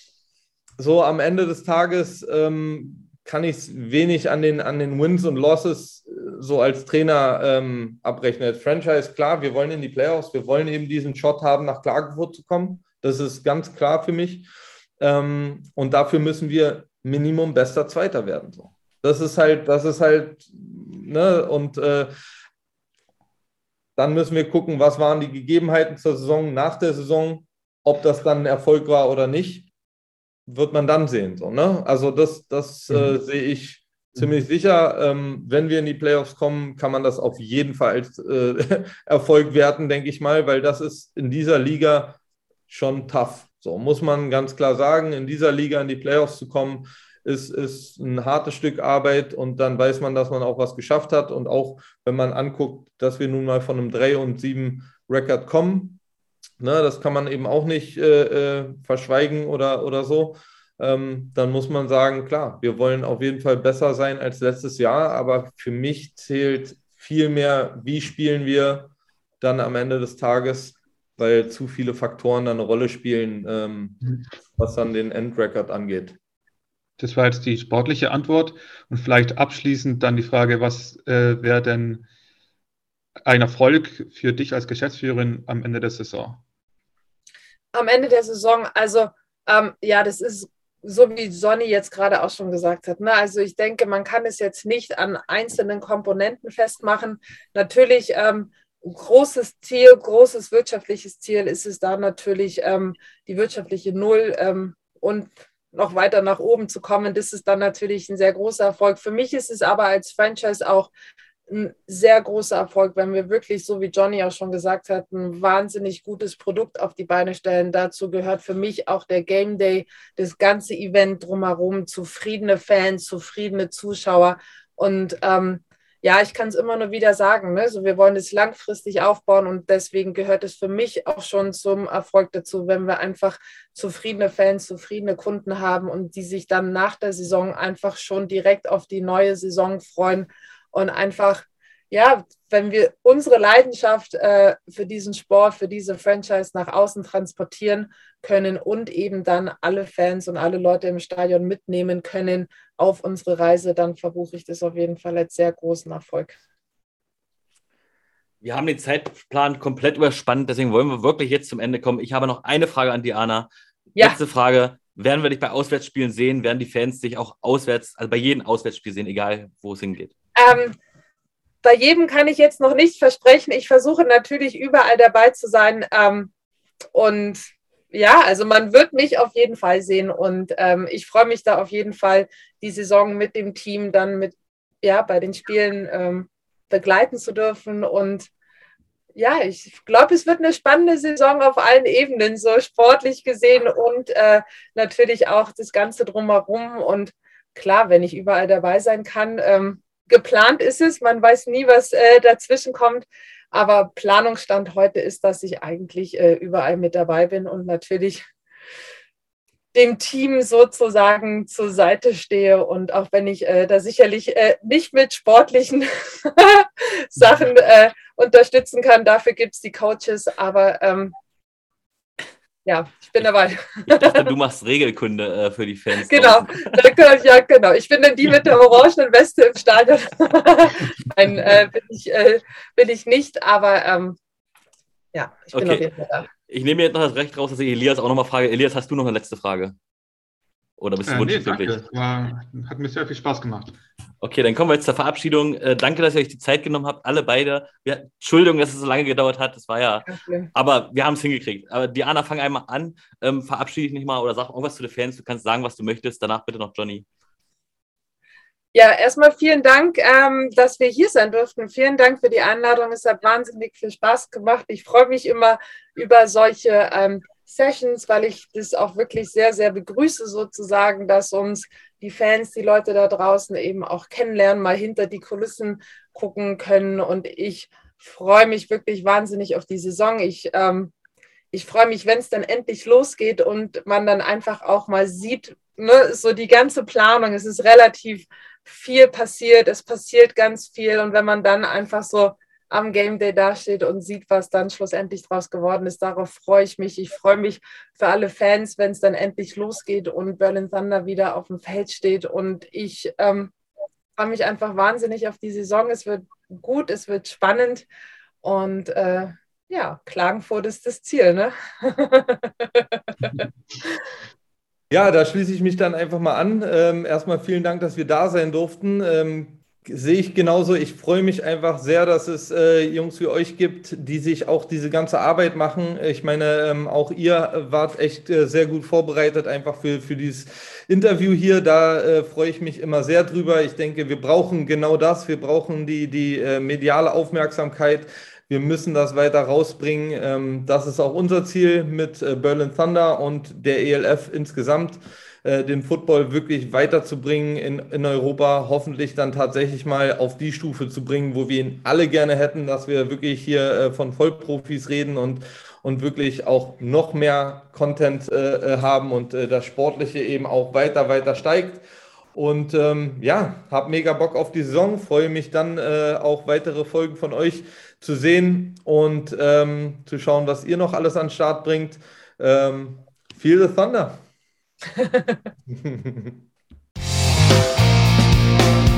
so am Ende des Tages ähm, kann ich es wenig an den, an den Wins und Losses äh, so als Trainer ähm, abrechnen. Als Franchise, klar, wir wollen in die Playoffs, wir wollen eben diesen Shot haben, nach Klagenfurt zu kommen. Das ist ganz klar für mich. Ähm, und dafür müssen wir Minimum bester Zweiter werden. So. Das ist halt, das ist halt, ne, und äh, dann müssen wir gucken, was waren die Gegebenheiten zur Saison, nach der Saison, ob das dann ein Erfolg war oder nicht wird man dann sehen. So, ne? Also das, das äh, mhm. äh, sehe ich ziemlich sicher. Ähm, wenn wir in die Playoffs kommen, kann man das auf jeden Fall als äh, Erfolg werten, denke ich mal, weil das ist in dieser Liga schon tough. So muss man ganz klar sagen, in dieser Liga in die Playoffs zu kommen, ist, ist ein hartes Stück Arbeit und dann weiß man, dass man auch was geschafft hat. Und auch wenn man anguckt, dass wir nun mal von einem 3 und 7 Rekord kommen, Ne, das kann man eben auch nicht äh, äh, verschweigen oder, oder so. Ähm, dann muss man sagen, klar, wir wollen auf jeden Fall besser sein als letztes Jahr, aber für mich zählt viel mehr, wie spielen wir dann am Ende des Tages, weil zu viele Faktoren dann eine Rolle spielen, ähm, was dann den Endrecord angeht. Das war jetzt die sportliche Antwort und vielleicht abschließend dann die Frage, was äh, wäre denn ein Erfolg für dich als Geschäftsführerin am Ende der Saison? Am Ende der Saison, also ähm, ja, das ist so wie Sonny jetzt gerade auch schon gesagt hat. Ne? Also ich denke, man kann es jetzt nicht an einzelnen Komponenten festmachen. Natürlich ähm, großes Ziel, großes wirtschaftliches Ziel ist es da natürlich ähm, die wirtschaftliche Null ähm, und noch weiter nach oben zu kommen, das ist dann natürlich ein sehr großer Erfolg. Für mich ist es aber als Franchise auch ein sehr großer Erfolg, wenn wir wirklich, so wie Johnny auch schon gesagt hat, ein wahnsinnig gutes Produkt auf die Beine stellen. Dazu gehört für mich auch der Game Day, das ganze Event drumherum, zufriedene Fans, zufriedene Zuschauer. Und ähm, ja, ich kann es immer nur wieder sagen, ne? so, wir wollen es langfristig aufbauen und deswegen gehört es für mich auch schon zum Erfolg dazu, wenn wir einfach zufriedene Fans, zufriedene Kunden haben und die sich dann nach der Saison einfach schon direkt auf die neue Saison freuen und einfach, ja, wenn wir unsere Leidenschaft äh, für diesen Sport, für diese Franchise nach außen transportieren können und eben dann alle Fans und alle Leute im Stadion mitnehmen können auf unsere Reise, dann verbuche ich das auf jeden Fall als sehr großen Erfolg. Wir haben den Zeitplan komplett überspannt, deswegen wollen wir wirklich jetzt zum Ende kommen. Ich habe noch eine Frage an Diana. Ja. Letzte Frage. Werden wir dich bei Auswärtsspielen sehen? Werden die Fans dich auch auswärts, also bei jedem Auswärtsspiel sehen, egal wo es hingeht? Ähm, bei jedem kann ich jetzt noch nicht versprechen. Ich versuche natürlich überall dabei zu sein. Ähm, und ja, also man wird mich auf jeden Fall sehen. Und ähm, ich freue mich da auf jeden Fall, die Saison mit dem Team dann mit, ja, bei den Spielen ähm, begleiten zu dürfen. Und ja, ich glaube, es wird eine spannende Saison auf allen Ebenen, so sportlich gesehen und äh, natürlich auch das Ganze drumherum. Und klar, wenn ich überall dabei sein kann, ähm, geplant ist es. Man weiß nie, was äh, dazwischen kommt. Aber Planungsstand heute ist, dass ich eigentlich äh, überall mit dabei bin und natürlich dem Team sozusagen zur Seite stehe. Und auch wenn ich äh, da sicherlich äh, nicht mit sportlichen Sachen äh, unterstützen kann, dafür gibt es die Coaches. Aber ähm, ja, ich bin dabei. Ich dachte, du machst Regelkunde äh, für die Fans. Genau, ja, genau. Ich bin dann die mit der orangenen Weste im Stadion. Nein, äh, bin, ich, äh, bin ich nicht, aber ähm, ja, ich bin okay. auf jeden Fall da. Ich nehme jetzt noch das Recht raus, dass ich Elias auch nochmal frage. Elias, hast du noch eine letzte Frage? Oder bist du äh, nee, danke. War, hat mir sehr viel Spaß gemacht. Okay, dann kommen wir jetzt zur Verabschiedung. Äh, danke, dass ihr euch die Zeit genommen habt, alle beide. Ja, Entschuldigung, dass es so lange gedauert hat. Das war ja. Okay. Aber wir haben es hingekriegt. Aber Diana, fang einmal an. Ähm, verabschiede dich nicht mal oder sag irgendwas zu den Fans. Du kannst sagen, was du möchtest. Danach bitte noch Johnny. Ja, erstmal vielen Dank, ähm, dass wir hier sein durften. Vielen Dank für die Einladung. Es hat wahnsinnig viel Spaß gemacht. Ich freue mich immer über solche ähm, Sessions, weil ich das auch wirklich sehr, sehr begrüße, sozusagen, dass uns die Fans, die Leute da draußen eben auch kennenlernen, mal hinter die Kulissen gucken können. Und ich freue mich wirklich wahnsinnig auf die Saison. Ich, ähm, ich freue mich, wenn es dann endlich losgeht und man dann einfach auch mal sieht, ne, so die ganze Planung. Es ist relativ viel passiert, es passiert ganz viel. Und wenn man dann einfach so am Game Day dasteht und sieht, was dann schlussendlich draus geworden ist. Darauf freue ich mich. Ich freue mich für alle Fans, wenn es dann endlich losgeht und Berlin Thunder wieder auf dem Feld steht. Und ich ähm, freue mich einfach wahnsinnig auf die Saison. Es wird gut, es wird spannend und äh, ja, Klagenfurt ist das Ziel. Ne? Ja, da schließe ich mich dann einfach mal an. Ähm, erstmal vielen Dank, dass wir da sein durften. Ähm, Sehe ich genauso. Ich freue mich einfach sehr, dass es äh, Jungs wie euch gibt, die sich auch diese ganze Arbeit machen. Ich meine, ähm, auch ihr wart echt äh, sehr gut vorbereitet, einfach für, für dieses Interview hier. Da äh, freue ich mich immer sehr drüber. Ich denke, wir brauchen genau das. Wir brauchen die, die äh, mediale Aufmerksamkeit. Wir müssen das weiter rausbringen. Ähm, das ist auch unser Ziel mit äh, Berlin Thunder und der ELF insgesamt äh, den Football wirklich weiterzubringen in, in Europa, hoffentlich dann tatsächlich mal auf die Stufe zu bringen, wo wir ihn alle gerne hätten, dass wir wirklich hier äh, von Vollprofis reden und, und wirklich auch noch mehr Content äh, äh haben und äh, das Sportliche eben auch weiter, weiter steigt. Und ähm, ja, habe mega Bock auf die Saison, freue mich dann äh, auch weitere Folgen von euch zu sehen und ähm, zu schauen, was ihr noch alles an den Start bringt. Ähm, feel the Thunder! Thank you.